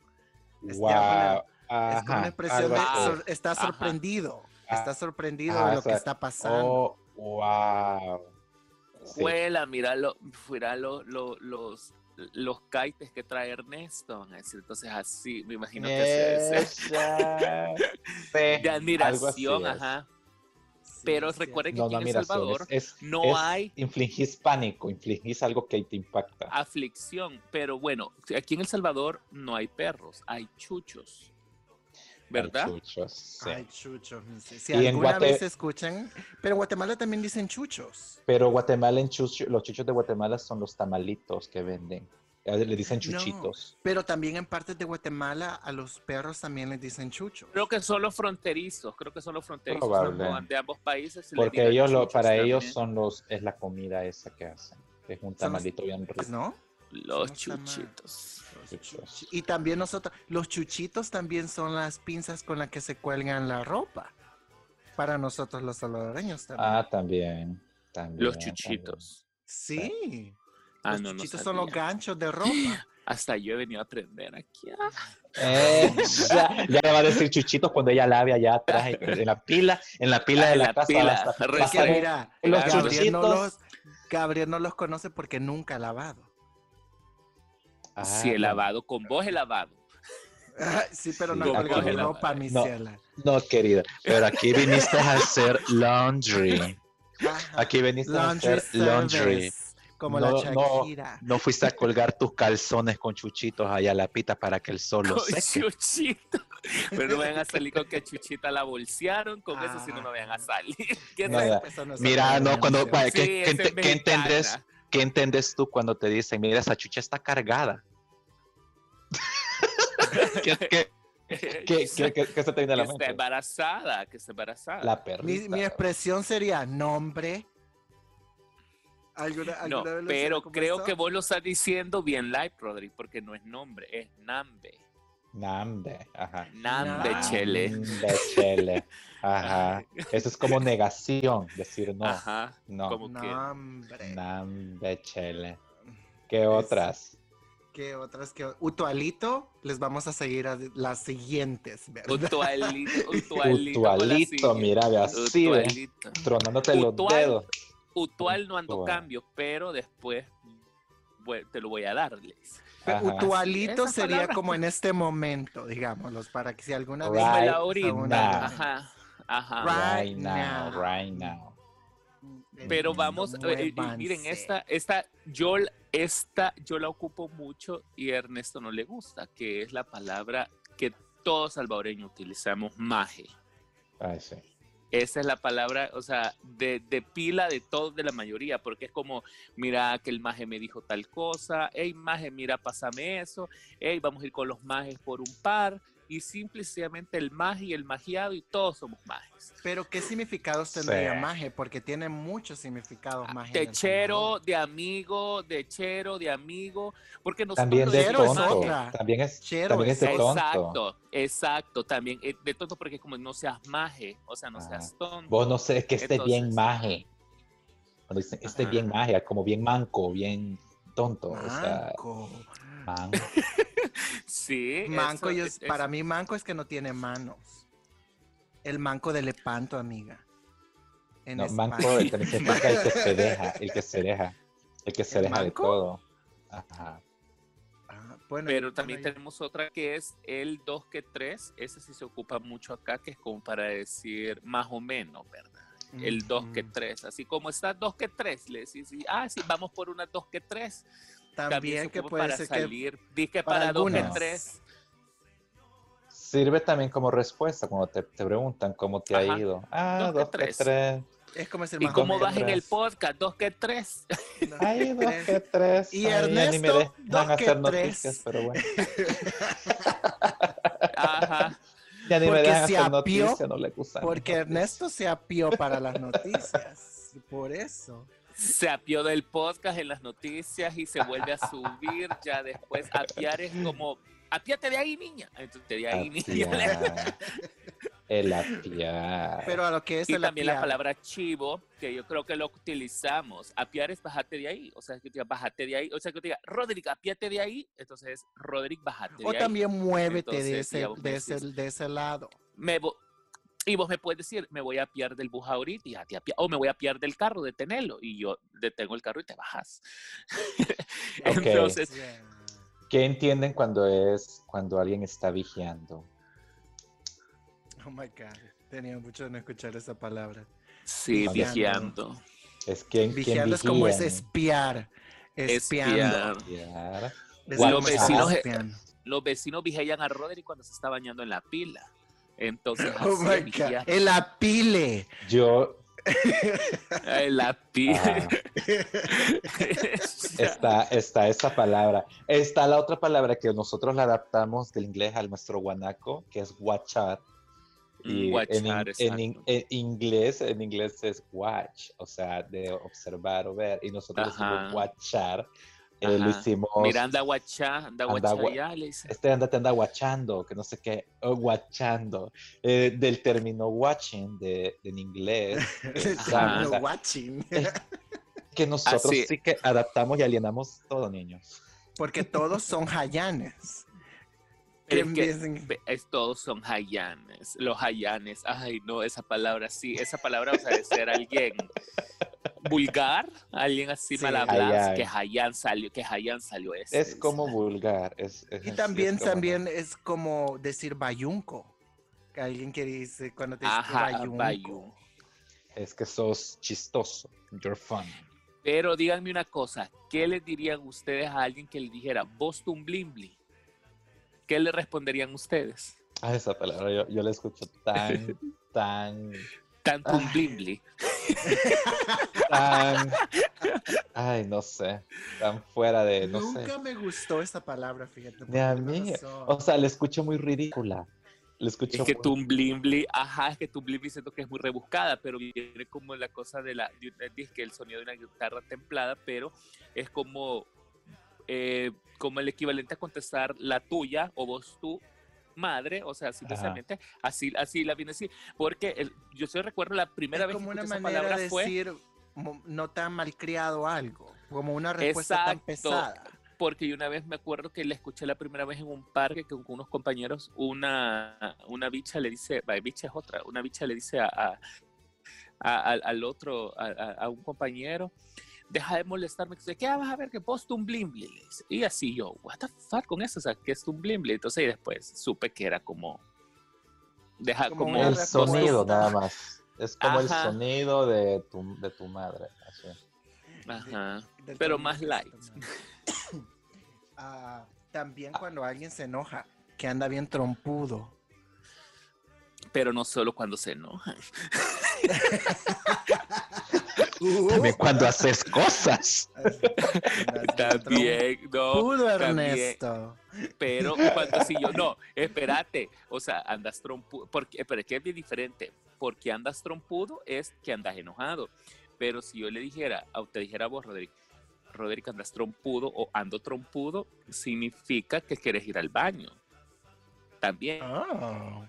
Es Wow. una- es como una expresión de sor- está sorprendido. Ah, Está sorprendido ajá, de lo o sea, que está pasando. Oh, wow. Sí. Juela, mira, lo, mira lo- lo- los, los kites que trae Ernesto. van a decir, Entonces así, me imagino que se-. Sí, de admiración, es. ajá. Sí, Pero sí, recuerden que No, aquí no, en El Salvador es, no es hay infligís pánico, infligís algo que te impacta. aflicción, pero bueno, aquí en El Salvador no hay perros, hay chuchos, ¿verdad? Hay chuchos, sí. Ay, chuchos. Si Y en alguna Guate- vez escuchan, pero en Guatemala también dicen chuchos. Pero Guatemala en chucho, los chuchos de Guatemala son los tamalitos que venden. A veces Le dicen No. chuchitos. Pero también en partes de Guatemala a los perros también les dicen chuchos. Creo que son los fronterizos, creo que son los fronterizos de ambos países. Porque ellos lo, para también. ellos son los, es la comida esa que hacen. Es un tamalito bien rico. ¿No? Los No chuchitos. Y también nosotros, los chuchitos también son las pinzas con las que se cuelgan la ropa. Para nosotros los salvadoreños también. Ah, también. también Los también. chuchitos. sí. Ah, los no, no chuchitos son los ganchos de ropa. Hasta yo he venido a aprender aquí. ah. Eh, ya, ya le va a decir chuchitos cuando ella lave allá atrás en la pila, en la pila Ah, de la, la casa. pila. va a estar- Re- va a Es que estar- mira, los Gabriel no, chuchitos. los, Gabriel no los conoce porque nunca ha lavado. Ah, Si he no. lavado, con vos he lavado. Ay, sí, pero no no. ropa, mi No. ciela. No, querida, pero aquí viniste a hacer laundry. Aquí viniste a hacer laundry. Como la No, no. Shakira. No fuiste a colgar tus calzones con chuchitos allá a la pita para que el sol los Con seque. chuchito. Pero no vayan a salir con que chuchita la bolsearon. Con eso sí no me vayan a salir. ¿Qué No, tal? ya. Eso no es Mira, no, cuando- mi ciela. vaya, ¿qué- Sí, es qué entendés? ¿Qué entiendes tú cuando te dicen, mira, esa chucha está cargada? ¿Qué, qué, qué, qué- qué- qué se te viene a que la está mente? embarazada, que está embarazada. La perrita. mi expresión sería nombre. ¿Alguna, no, alguna pero creo eso? que vos lo estás diciendo bien live, Rodri, porque no es nombre, es Nambe. Nambe, ajá. Nambe, Nambe. chele. Nambe, chele. Ajá. Eso es como negación, decir no. Ajá. No. como que- Nombre. Nambe, chele. ¿Qué otras? ¿Qué otras? que Utualito, les vamos a seguir a las siguientes, ¿verdad? Utualito, utualito. Utualito, mira, ve así, ve, Utualito. tronándote los Utual. dedos. Utual no ando Utual. cambio, pero después te lo voy a darles. Ajá. Utualito Esa sería palabra. como en este momento, digámoslos, para que si alguna vez... Right ahorita. now. Ajá. Ajá. Right Right now, now. right now. Pero vamos, eh, miren, esta, esta, yo, esta, yo la ocupo mucho y a Ernesto no le gusta, que es la palabra que todos salvadoreños utilizamos, maje. Ay, sí. Esa es la palabra, o sea, de, pila de todos, de la mayoría, porque es como, mira, que el maje me dijo tal cosa, hey, maje, mira, pásame eso, hey, vamos a ir con los majes por un par, y simplemente el maje y el magiado, y todos somos majes. Pero ¿qué significados tendría Sí. maje? Porque tiene muchos significados maje. en El Techero, de amigo, de chero, de amigo, porque nosotros También de Chero es tonto. otra. También es, Chero también es es de tonto. Exacto, exacto, también eh, de tonto porque es como no seas maje, o sea, no Ajá. seas tonto. Vos no sé, es que esté bien Entonces- maje. Cuando dicen esté bien maje, como bien manco, bien tonto. O sea, Manco. manco. Sí. Manco, eso- yo- es- para mí manco es que no tiene manos. El manco de Lepanto, amiga. En No, España. manco también significa el que se deja, el que se deja, el que se ¿El deja de todo. Ajá. Ah, bueno, Pero también bueno, yo- tenemos otra que es el 2 que 3, ese sí se ocupa mucho acá, que es como para decir más o menos, ¿verdad? El 2 que Ujú. 3, así como está 2 que 3, le decís, ah, sí, vamos por una 2 que 3. También, También se que puede para ser que salir, dije para para 2 que algunas. 3. Sirve también como respuesta cuando te, te preguntan cómo te Ajá. ha ido. Ah, Dos que dos que tres. tres. es como decir ¿Y más cómo vas en el tres. podcast? 2 que 3. Ay, dos Tres. que tres. Y Ay, ya ni me Ernesto, dejan dos que hacer tres. noticias, pero bueno. Ajá. Ya ni me Porque dejan se hacer apió, noticias, no le gusta. Porque Ernesto se apió para las noticias. Por eso. Se apió del podcast en las noticias y se vuelve a subir. Ya después, apiar es como, apiate de ahí, niña. Entonces, de ahí, niña. El apiar. Pero a lo que es Y el también la palabra chivo, que yo creo que lo utilizamos. Apiar es bájate de ahí. O sea, que te diga, bájate de ahí. O sea, que te diga, Roderick, apiate de ahí. Entonces es, Roderick, bájate de O ahí. también muévete de, ese, digamos, de, ese, de ese lado. Me y vos me puedes decir, me voy a apiar del bus ahorita y te apia- o me voy a apiar del carro, detenerlo. Y yo detengo el carro y te bajas. Entonces, ¿Qué entienden cuando es cuando alguien está vigiando? Oh my God. Tenía mucho de no escuchar esa palabra. sí, Vigiando. vigiando. Es quien Vigiando es como es espiar. Espiando. Espiar. Espiar. Es Los vecinos-. Los vecinos vigilan a Roderick cuando se está bañando en la pila. Entonces, Oh my God. El apile. Yo, en la pila. Ajá. está, está esa palabra. Está la otra palabra que nosotros la adaptamos del inglés al nuestro guanaco, que es watchar. Y Mm, watchar, en, in- en in- exacto. en inglés, en inglés es watch, o sea, de observar o ver. Y nosotros Ajá. decimos watchar eh, lo hicimos. Mira, anda guachá, anda Anda guachá gua- ya, le dice. Este anda te anda guachando, que no sé qué, oh, guachando. Eh, del término watching de, en inglés, Ajá. o sea, watching. que nosotros Así. sí que adaptamos y alienamos todo, niños. Porque todos son hayanes. Es que- es- todos son hayanes, los hayanes. Ay, no, esa palabra sí, esa palabra, o sea, de ser alguien vulgar, alguien así Sí, mal hablado, hayán. que hayan salió, que hayan salió ese. Es como vulgar. Es, es- Y es- también, es como- también es como decir bayunco. Que alguien que dice cuando te dice Ajá, bayunco. bayun. Es que sos chistoso. You're fun. Pero díganme una cosa, ¿qué le dirían ustedes a alguien que le dijera Boston Blimbly? ¿Qué le responderían ustedes? Ah, esa palabra yo, yo la escucho tan, tan, Tanto un Ay. blimbly. Tan. Ay, no sé. Tan fuera de. No Nunca sé. me gustó esa palabra, fíjate. Ni a mí. razón. O sea, la escucho muy ridícula. La escucho Es que muy- tu blimbly, ajá, es que tu blimbly siento que es muy rebuscada, pero viene como la cosa de la, una- dice que el sonido de una guitarra templada, pero es como, eh, como el equivalente a contestar la tuya o vos tú madre, o sea, simplemente así, así la viene así, porque el- yo sí recuerdo la primera es vez como que una esa manera palabra de fue decir no tan malcriado algo. Como una respuesta tan pesada. porque yo una vez me acuerdo que la escuché la primera vez en un parque con, con unos compañeros, una, una bicha le dice, bicha es otra, una bicha le dice a, a- a- al, al otro, a un compañero, deja de molestarme, que ¿qué vas a ver que vos tu un blimbli? Y así yo, what the fuck con eso, o sea, ¿qué es un blimbli? Entonces y después supe que era como, deja Como como, El sonido, nada más. Es como el Ajá. sonido de tu, de tu madre. así. ajá, Del pero más que se light. Ah, también cuando alguien se enoja, que anda bien trompudo. pero no solo cuando se También cuando haces cosas. También, no. También. Ernesto. Pero cuando si yo, no, espérate, o sea, andas trompudo, porque, pero es que es bien diferente, porque andas trompudo es que andas enojado, pero si yo le dijera, o te dijera a vos, Roderick, Roderick, andas trompudo o ando trompudo, significa que quieres ir al baño. También Oh.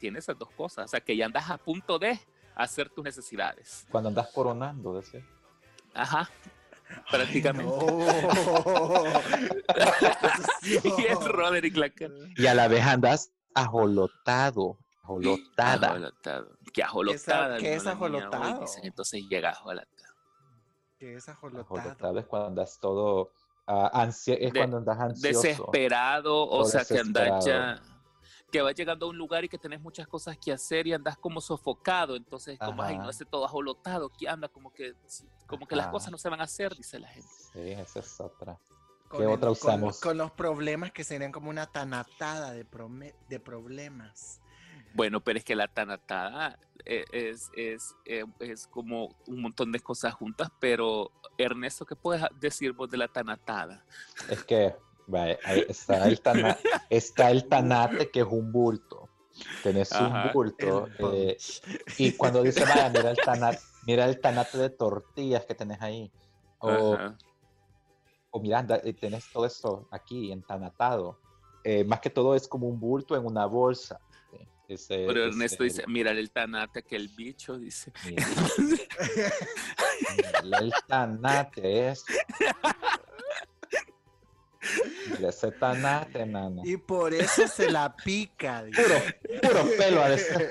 tiene esas dos cosas, o sea, que ya andas a punto de hacer tus necesidades. Cuando andas coronando, decía. Ajá, prácticamente. No. y es Roderick la que... Y a la vez andas ajolotado. Ajolotada. Ajolotado. Que ajolotada. ¿Qué es ajolotado? dicen, entonces llega ajolotado. Que es ajolotado. Ajolotado es cuando andas todo. ah, ansia- es De- cuando andas ansioso. Desesperado, o O sea, que andas ya... Que vas llegando a un lugar y que tenés muchas cosas que hacer y andas como sofocado, entonces como, ay, Ajá. no, ese todo ajolotado, que anda como que, como que las cosas no se van a hacer, dice la gente. Sí, esa es otra. Con ¿Qué el- otra usamos? Con, los problemas que serían como una tanatada de, prome- de problemas. Bueno, pero es que la tanatada eh, es, es, eh, es como un montón de cosas juntas, pero Ernesto, ¿qué puedes decir vos de la tanatada? Es que ahí está, el tana- está el tanate, que es un bulto. Tenés Ajá. un bulto. El eh, y cuando dice, vaya, mira el, tanate, mira el tanate de tortillas que tenés ahí. O, Ajá. o mira, eh, tenés todo eso aquí entanatado. Eh, más que todo es como un bulto en una bolsa. ¿sí? Ese- Pero ese Ernesto es dice, el- mira el tanate que el bicho dice. mira, mira el tanate es. Mira ese tanate, nana. Y por eso se la pica. dice. Puro, puro pelo a decir.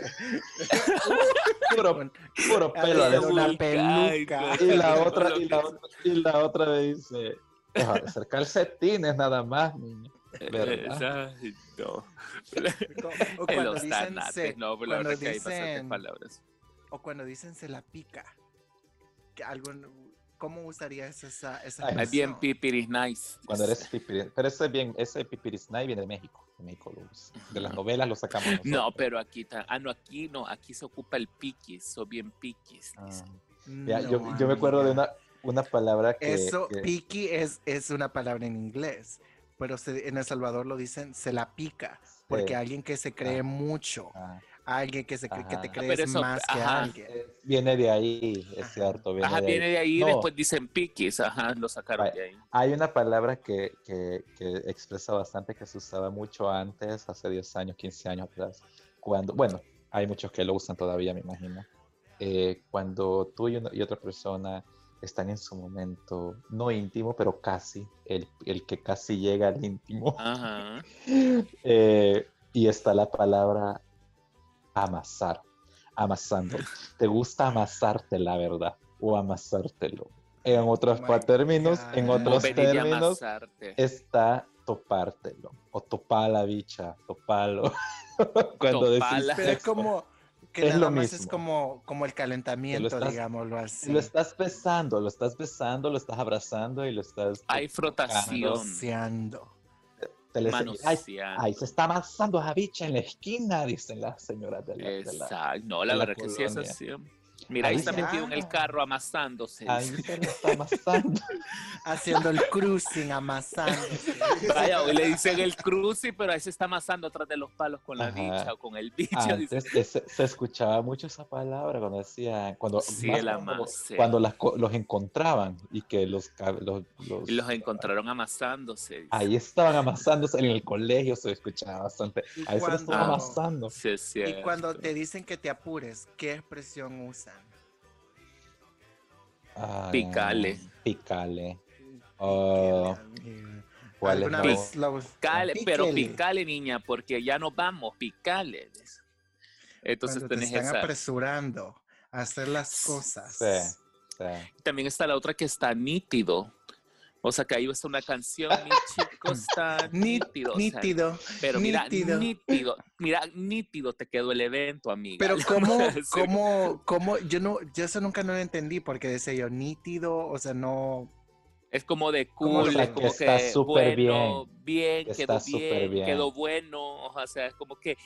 Puro, puro pelo a de ser una decir. peluca. Y la otra, y la otra, y la otra me dice, deja de hacer calcetines nada más, niño. ¿Verdad? Ay, no. O cuando los dicen tanates, se, no, pero la cuando verdad que hay bastantes dicen- palabras. o cuando dicen se la pica. Que algo, ¿Cómo usarías esa, esa Ay, Es bien pipiris nice. Cuando eres pipiris, pero ese bien, ese pipirisnay viene de México, de México. De las novelas lo sacamos nosotros. No, pero aquí, ta- ah, no, aquí no, aquí se ocupa el piquis, soy bien piquis. Ah. Ya, No, yo, yo me acuerdo de una, una palabra que, Eso, que- piqui es, es una palabra en inglés, pero se- en El Salvador lo dicen se la pica, porque Sí. alguien que se cree Ah. mucho, Alguien que, se, cree- que te crees Pero eso- más que ajá. alguien. Viene de ahí, es cierto. Viene Ajá, de viene de ahí, No, después dicen piquis, ajá, lo sacaron de ahí. Hay una palabra que, que, que expresa bastante que se usaba mucho antes, hace 10 años, 15 años atrás. Cuando, bueno, hay muchos que lo usan todavía, me imagino. Eh, cuando tú y, una- y otra persona están en su momento, no íntimo, pero casi, el, el que casi llega al íntimo. Ajá. Eh, y está la palabra amasar, amasando. ¿Te gusta amasarte, la verdad? O amasártelo. En otros Oh términos, en God. otros Venir y términos, está topártelo. O topar la bicha, topalo. Cuando decís. Pero es como que Es nada lo más es mismo. como, como el calentamiento, estás- digámoslo así. Lo estás besando, lo estás besando, lo estás abrazando y lo estás... Hay frotación. Le Manoseando. ay, se está amasando a bicha en la esquina, dicen las señoras de la... de la- Exacto. No, la la verdad que sí es así. Mira, ahí Ahí está ya. metido en el carro amasándose. Ahí se lo está amasando. Haciendo el cruising, amasando. Vaya, hoy le dicen el cruci, pero ahí se está amasando atrás de los palos con la Ajá. bicha o con el bicho. Antes se escuchaba mucho esa palabra cuando decían, cuando, Sí, cuando, amase. cuando las los encontraban y que los, los, los- Y los encontraron amasándose. dice. ahí estaban amasándose en el colegio, se escuchaba bastante. Ahí se lo estaban amasando. Sí, es Y cuando te dicen que te apures, ¿qué expresión usan? Picale. Picale. Oh, ¿cuál es ¿Alguna la Pic- vez lo Picale, pero picale, niña, porque ya nos vamos, picale. Entonces Cuando te tenés están esa. apresurando a hacer las cosas. Sí, sí. También está la otra que está nítido. O sea, que ahí está una canción, mi chico está nítido. o sea, nítido. pero mira, nítido. nítido. Mira, nítido te quedó el evento, amiga. Pero cómo, cómo, cómo, yo no, yo eso nunca no lo entendí porque decía yo nítido, o sea, no, Es como de ¿Cómo cool, lo es que como está que súper bueno, bien, Está quedó súper bien, bien. quedó bueno, o sea, es como que,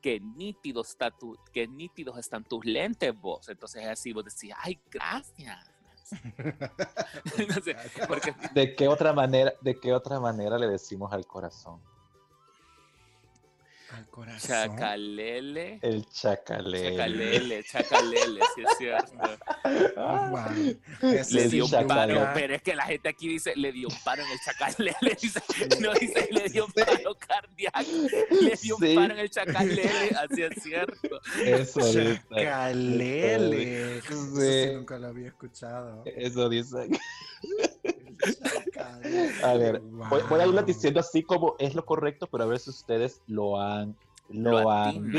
que nítido está tu, que nítidos están tus lentes vos, entonces es así, vos decís, ay, gracias. no sé, porque ¿De qué otra manera, de qué otra manera le decimos al corazón? Al corazón. chacalele, El chacalele. chacalele, chacalele, sí es cierto. Ah, wow. Eso Le dio un paro, pero es que la gente aquí dice, le dio un paro en el chacalele, dice, no dice, le dio un paro cardíaco, le dio un paro en el chacalele, así es cierto. Eso dice. Chacalele. Eso Sí. nunca lo había escuchado. Eso dice. A ver, voy, voy a irlo Wow. diciendo así como es lo correcto, pero a ver si ustedes lo han, lo, Lo han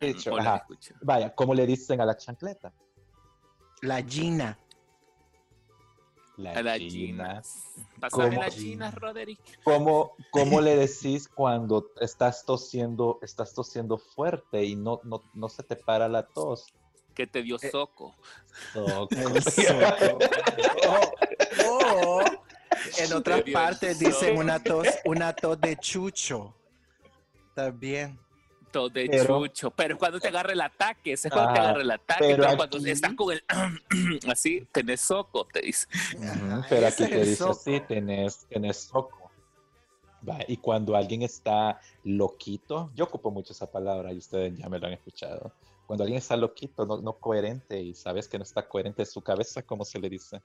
dicho. Ajá. Vaya, ¿cómo le dicen a la chancleta? La Gina. La, A. Pásame ¿Cómo? las chinas, Roderick. ¿Cómo, cómo le decís cuando estás tosiendo, estás tosiendo fuerte y no, no, no se te para la tos? Que te dio Eh, soco. Soco. O- o, en otras partes dicen una tos, una tos de chucho. También. Todo de Pero- chucho. Pero cuando te agarra el ataque. Ese es cuando te Ah, agarra el ataque. pero Pero, cuando aquí- estás con el. así, tenés soco, te dice. Ajá, pero aquí te dice así, tenés, tenés soco. Va, y cuando alguien está loquito, yo ocupo mucho esa palabra y ustedes ya me lo han escuchado. Cuando alguien está loquito, no, no coherente y sabes que no está coherente en su cabeza, ¿cómo se le dice?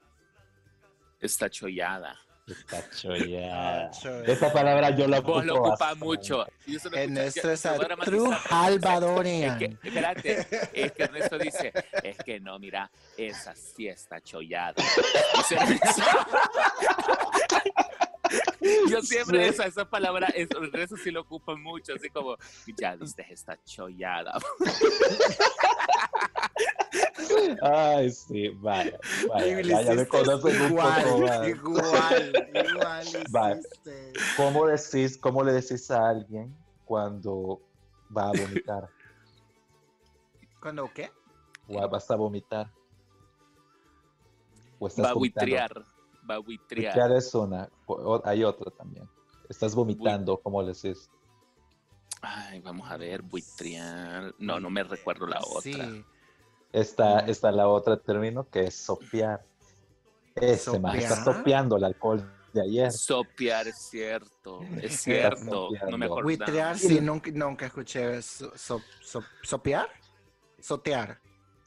Está chollada. Está chollada. Esa palabra yo la ocupo Vos lo ocupas mucho. Es true pero- Es que, espérate, es que Ernesto dice, es que no, mira, esa sí está chollada. Dice Ernesto. Yo siempre Sí. esa, esa palabra, es, Ernesto sí lo ocupa mucho, así como, ya viste, está chollada. Ay, sí, vaya, vaya, ya, me hiciste conocen un igual, poco más. Igual, igual Vale. hiciste. ¿Cómo decís, ¿Cómo le decís a alguien cuando va a vomitar? ¿Cuándo qué? vas a vomitar. O estás Va a vomitando. buitrear, va a buitrear. Buitrear es una, hay otra también. Estás vomitando, ¿cómo le decís? Ay, vamos a ver, buitrear. No, no me recuerdo la otra. Sí. Está, está la otra término que es sopear. Ese más, está ¿Sopear? sopeando el alcohol de ayer. Sopear es cierto, es cierto. No me acordaba. Buitrear, sí, nunca, nunca escuché so- so- so- sopear. Sotear.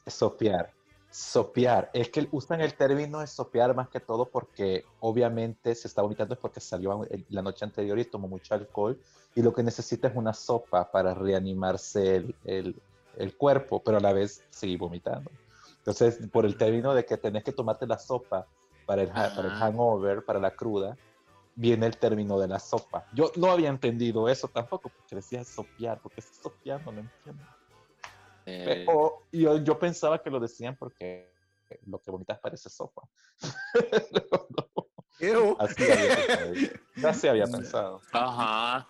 Sopear. Sopear. Es que usan el término de sopear más que todo porque obviamente se está vomitando es porque salió la noche anterior y tomó mucho alcohol y lo que necesita es una sopa para reanimarse el, el- el cuerpo, pero a la vez seguir vomitando. Entonces, por el término de que tenés que tomarte la sopa para el, ha- para el hangover, para la cruda, viene el término de la sopa. Yo no había entendido eso tampoco, porque decía sopear, porque es sopeando, no entiendo. Eh, O yo, yo pensaba que lo decían porque lo que vomitas parece sopa. Ew. Así había pensado. yo. Así había pensado. Ajá.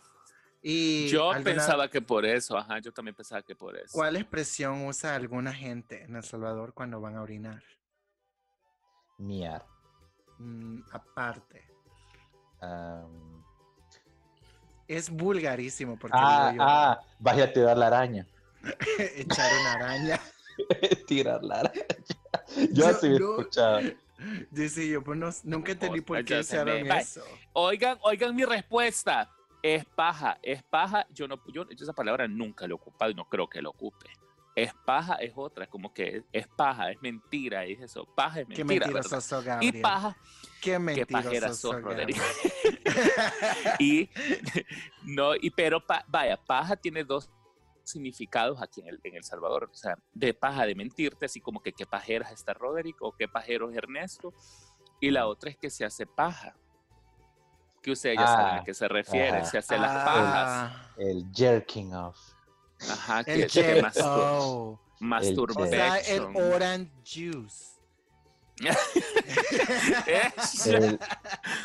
Y Yo alguna- pensaba que por eso, ajá, yo también pensaba que por eso. ¿Cuál expresión usa alguna gente en El Salvador cuando van a orinar? Miar. Mm, aparte. Am, Es vulgarísimo porque ah, digo yo, ah, vaya a tirar la araña. echar una araña. tirar la araña. Yo Yo así he no- escuchado. Dice yo, pues no- nunca entendí por qué me va. eso. Oigan, oigan mi respuesta. Es paja, es paja. Yo no, yo, yo esa palabra nunca lo he ocupado y no creo que lo ocupe. Es paja es otra, como que es paja, es mentira, es eso. Paja es Qué mentira, mentiroso ¿verdad? sos, Y Gabriel. paja, Qué mentiroso pajera sos, sos, Roderick. Gabriel. y no, y pero pa- vaya, paja tiene dos significados aquí en el, en El Salvador. O sea, de paja de mentirte, así como que qué pajera es esta Roderick o qué pajero es Ernesto. Y la otra es que se hace paja. Que ustedes ya saben Ah, a qué se refiere, ajá. se hace las pajas. Ah, El jerking off. Ajá, que, el que mastur- Oh. O masturbation. sea, el orange juice. El,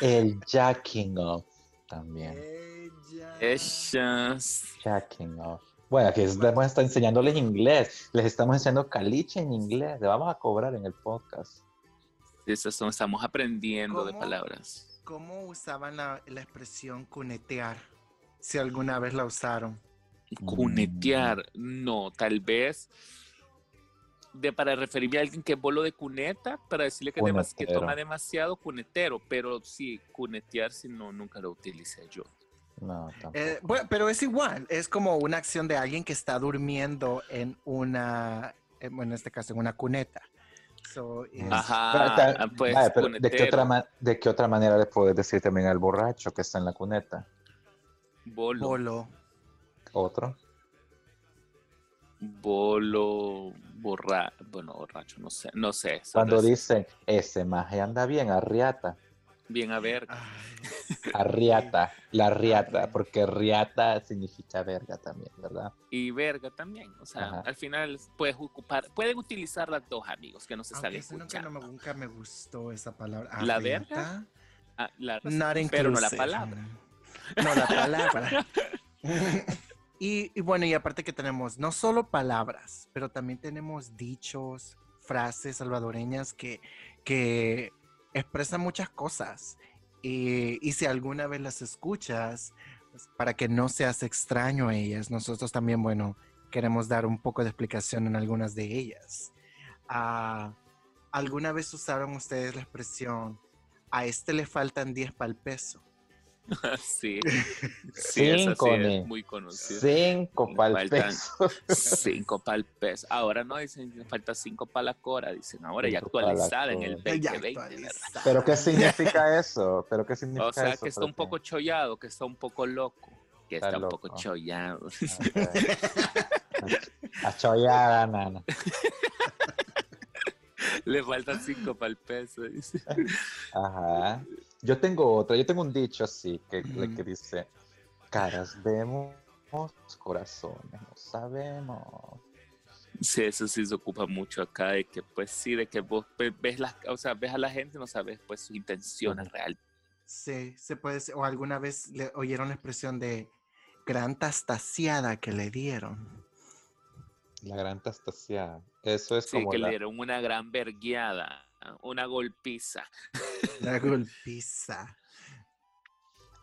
el jacking off también. Jacking off. Bueno, aquí estamos está enseñándoles inglés. Les estamos enseñando caliche en inglés. Le vamos a cobrar en el podcast. Esas son, estamos aprendiendo de palabras. ¿Cómo usaban la, la expresión cunetear? Si alguna vez la usaron. Cunetear, no, tal vez de para referirme a alguien que es bolo de cuneta, para decirle que, demas- que toma demasiado cunetero, pero sí, cunetear si no, nunca lo utilicé yo. No, tampoco. Eh, bueno, pero es igual, es como una acción de alguien que está durmiendo en una, bueno, en este caso, en una cuneta. So, es- Ajá, ah, pues vaya, pero ¿de, qué otra ¿De qué otra manera le puedes decir también al borracho que está en la cuneta? bolo, bolo. Otro. bolo, borra, bueno, borracho, no sé, no sé. Cuando dicen, ese maje anda bien, arriata. Bien a ver, Ay, Arriata, la riata, porque riata significa verga también, ¿verdad? y verga también, o sea, Ajá. al final puedes ocupar, pueden utilizar las dos amigos que no se aunque están nunca, no me, nunca me gustó esa palabra. ¿La Arriata. verga? Ah, la- Not pero no la palabra. No la palabra. y, y bueno, y aparte que tenemos no solo palabras, pero también tenemos dichos, frases salvadoreñas que, que expresan muchas cosas. Y, y si alguna vez las escuchas, pues, para que no seas extraño a ellas, nosotros también, bueno, queremos dar un poco de explicación en algunas de ellas. Ah, ¿Alguna vez usaron ustedes la expresión, a este le faltan 10 para el peso? sí. Sí, esa Cinco, sí es ni. muy conocida. Cinco pa'l peso. Cinco para el peso. Ahora no dicen que falta cinco para la cora, dicen ahora ya Cinco actualizada en el cora. Ya 2020, ¿verdad? actualizada. ¿Pero qué significa eso? ¿Pero qué significa O sea eso que está un poco chollado, que está un poco loco, que Está está, un poco chollado. Ok. Achollada, nana. Le faltan cinco para el peso. dice. Ajá. Yo tengo otra, yo tengo un dicho así que, que dice, caras vemos, corazones no sabemos. Sí, eso sí se ocupa mucho acá, de que pues sí, de que vos ve- ves las, o sea, ves a la gente, no sabes pues sus intenciones reales. Sí, se puede decir- o alguna vez le oyeron la expresión de gran tastaseada que le dieron. La gran tastaseada. Eso es Sí, como que la- le dieron una gran vergueada, una golpiza. La golpiza.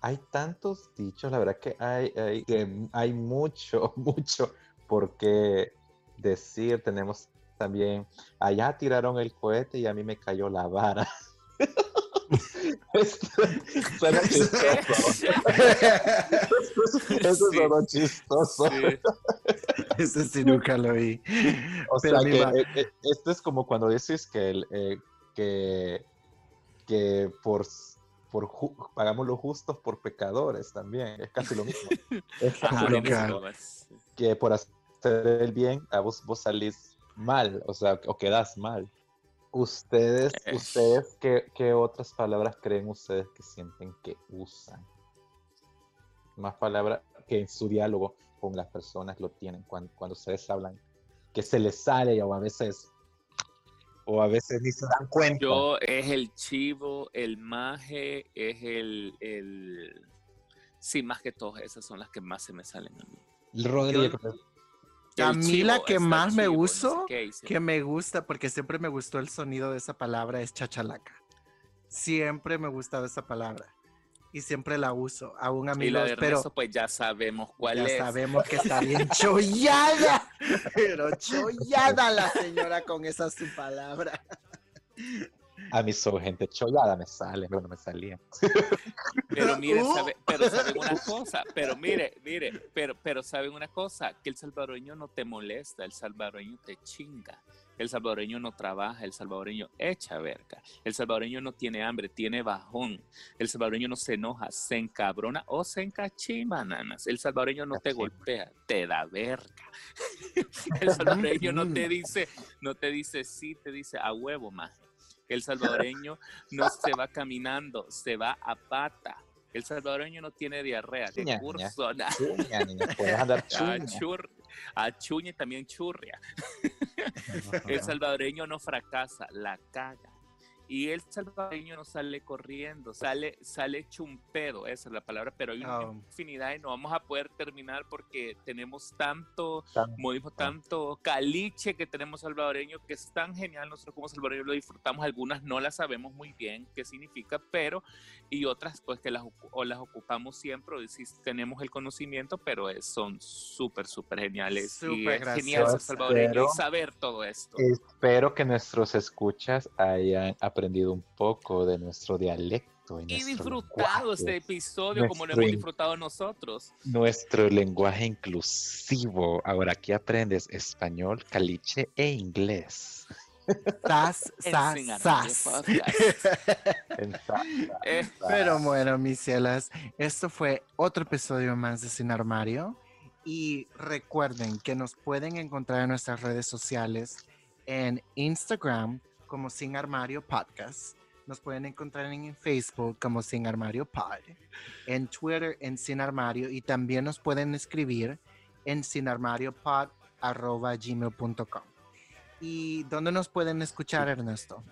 Hay tantos dichos, la verdad que hay, hay, que hay mucho, mucho por qué decir. Tenemos también, allá tiraron el cohete y a mí me cayó la vara. Suena chistoso. Eso sonó chistoso. Sí. Ese sí nunca lo vi. O Pero sea que eh, eh, esto es como cuando dices que, el, eh, que, que por, por ju- pagamos los justos por pecadores también. Es casi lo mismo. Es casi Ajá, lo mismo. Que por hacer el bien, a vos, vos salís mal, o sea, o quedás mal. Ustedes, Eh. ustedes, ¿qué, qué otras palabras creen ustedes que sienten que usan? Más palabras que en su diálogo con las personas lo tienen cuando, cuando ustedes hablan, que se les sale o a veces, o a veces ni se dan cuenta. Yo es el chivo, el maje, es el, el... Sí, más que todas esas son las que más se me salen a mí. El Rodrigo, A El mí la que más me chivo, uso, que me gusta, porque siempre me gustó el sonido de esa palabra, es chachalaca. Siempre me ha gustado esa palabra. Y siempre la uso. Aún Y amigos, la de pero pues ya sabemos cuál ya es. sabemos que está bien chollada. Pero chollada la señora con esa su palabra. A mí soy gente cholada, me sale, bueno, me salía. Pero mire, Uh. sabe- pero saben una cosa, pero mire, mire, pero, pero saben una cosa, que el salvadoreño no te molesta, el salvadoreño te chinga. El salvadoreño no trabaja, el salvadoreño echa verga. El salvadoreño no tiene hambre, tiene bajón. El salvadoreño no se enoja, se encabrona o se encachima, nanas. El salvadoreño no te golpea, te da verga. El salvadoreño no te dice, no te dice sí, te dice a huevo, más. El salvadoreño no se va caminando, se va a pata. El salvadoreño no tiene diarrea, de curso, na- Chuña, niña, puedes andar a, chuña. chur, a chuña y también churria. El salvadoreño no fracasa, la caga. Y el salvadoreño no sale corriendo, sale, sale chumpedo, esa es la palabra, pero hay una Oh. infinidad y no vamos a poder terminar porque tenemos tanto Tan- modismo, tanto caliche que tenemos salvadoreño que es tan genial, nosotros como salvadoreños lo disfrutamos, algunas no las sabemos muy bien qué significa, pero y otras pues que las, o las ocupamos siempre, o sí tenemos el conocimiento, pero es- son súper, súper geniales y Súper es genial ser salvadoreño y saber todo esto. Espero que nuestros escuchas hayan aprendido un poco de nuestro dialecto. Y, Y nuestro disfrutado este episodio como lo hemos disfrutado nosotros. Nuestro lenguaje inclusivo. Ahora aquí aprendes español, caliche e inglés. Sas, sas, sas. Eh, Pero bueno, mis cielas, esto fue otro episodio más de Sin Armario. Y recuerden que nos pueden encontrar en nuestras redes sociales en Instagram como Sin Armario Podcast. Nos pueden encontrar en Facebook como Sin Armario Pod. En Twitter en Sin Armario. Y también nos pueden escribir en sinarmariopod.gmail.com. ¿Y dónde nos pueden escuchar, Ernesto?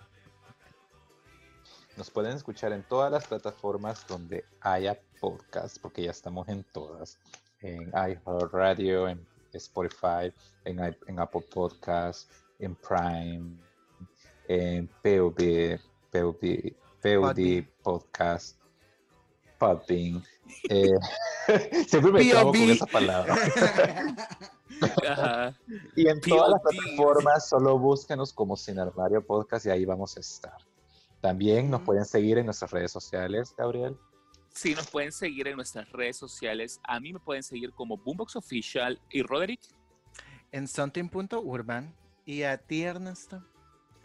Nos pueden escuchar en todas las plataformas donde haya podcast, porque ya estamos en todas. En iHeartRadio, en Spotify, en, Apple Podcasts, en Prime, en POD, POD, POD. Podcast, Podbean. Eh, siempre me trabo con esa palabra. ajá. Y en todas las plataformas solo búsquenos como Sin Armario Podcast y ahí vamos a estar. También nos pueden seguir en nuestras redes sociales, Gabriel. Sí, nos pueden seguir en nuestras redes sociales. A mí me pueden seguir como Boombox Official y Roderick. en something.urban. ¿Y a ti, Ernesto?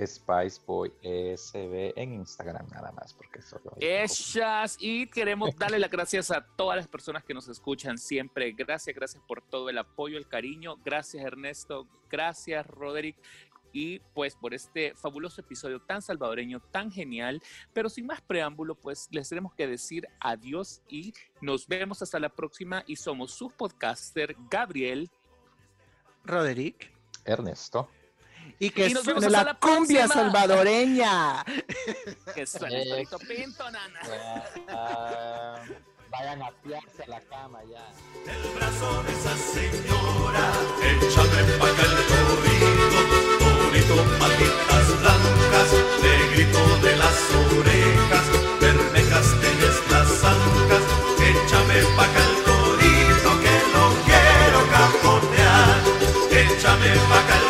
Spice Boy ESB en Instagram nada más, porque solo hay poco. Ellas. Y queremos darle las gracias a todas las personas que nos escuchan siempre. Gracias, gracias por todo el apoyo, el cariño. Gracias, Ernesto. Gracias, Roderick. Y pues por este fabuloso episodio tan salvadoreño, tan genial. Pero sin más preámbulo, pues les tenemos que decir adiós y nos vemos hasta la próxima. Y somos sus podcaster, Gabriel. Roderick. Ernesto. Y que y suene la, la, cumbia próxima. salvadoreña. que suene el pinto, nana. Uh, uh, vayan a piarse a la cama ya. El brazo de esa señora, échate pa' acá el bonito, patitas blancas, negrito de las orejas, bermejas tienes las ancas, échame pa' acá el torito que lo quiero cajonear, échame pa' acá el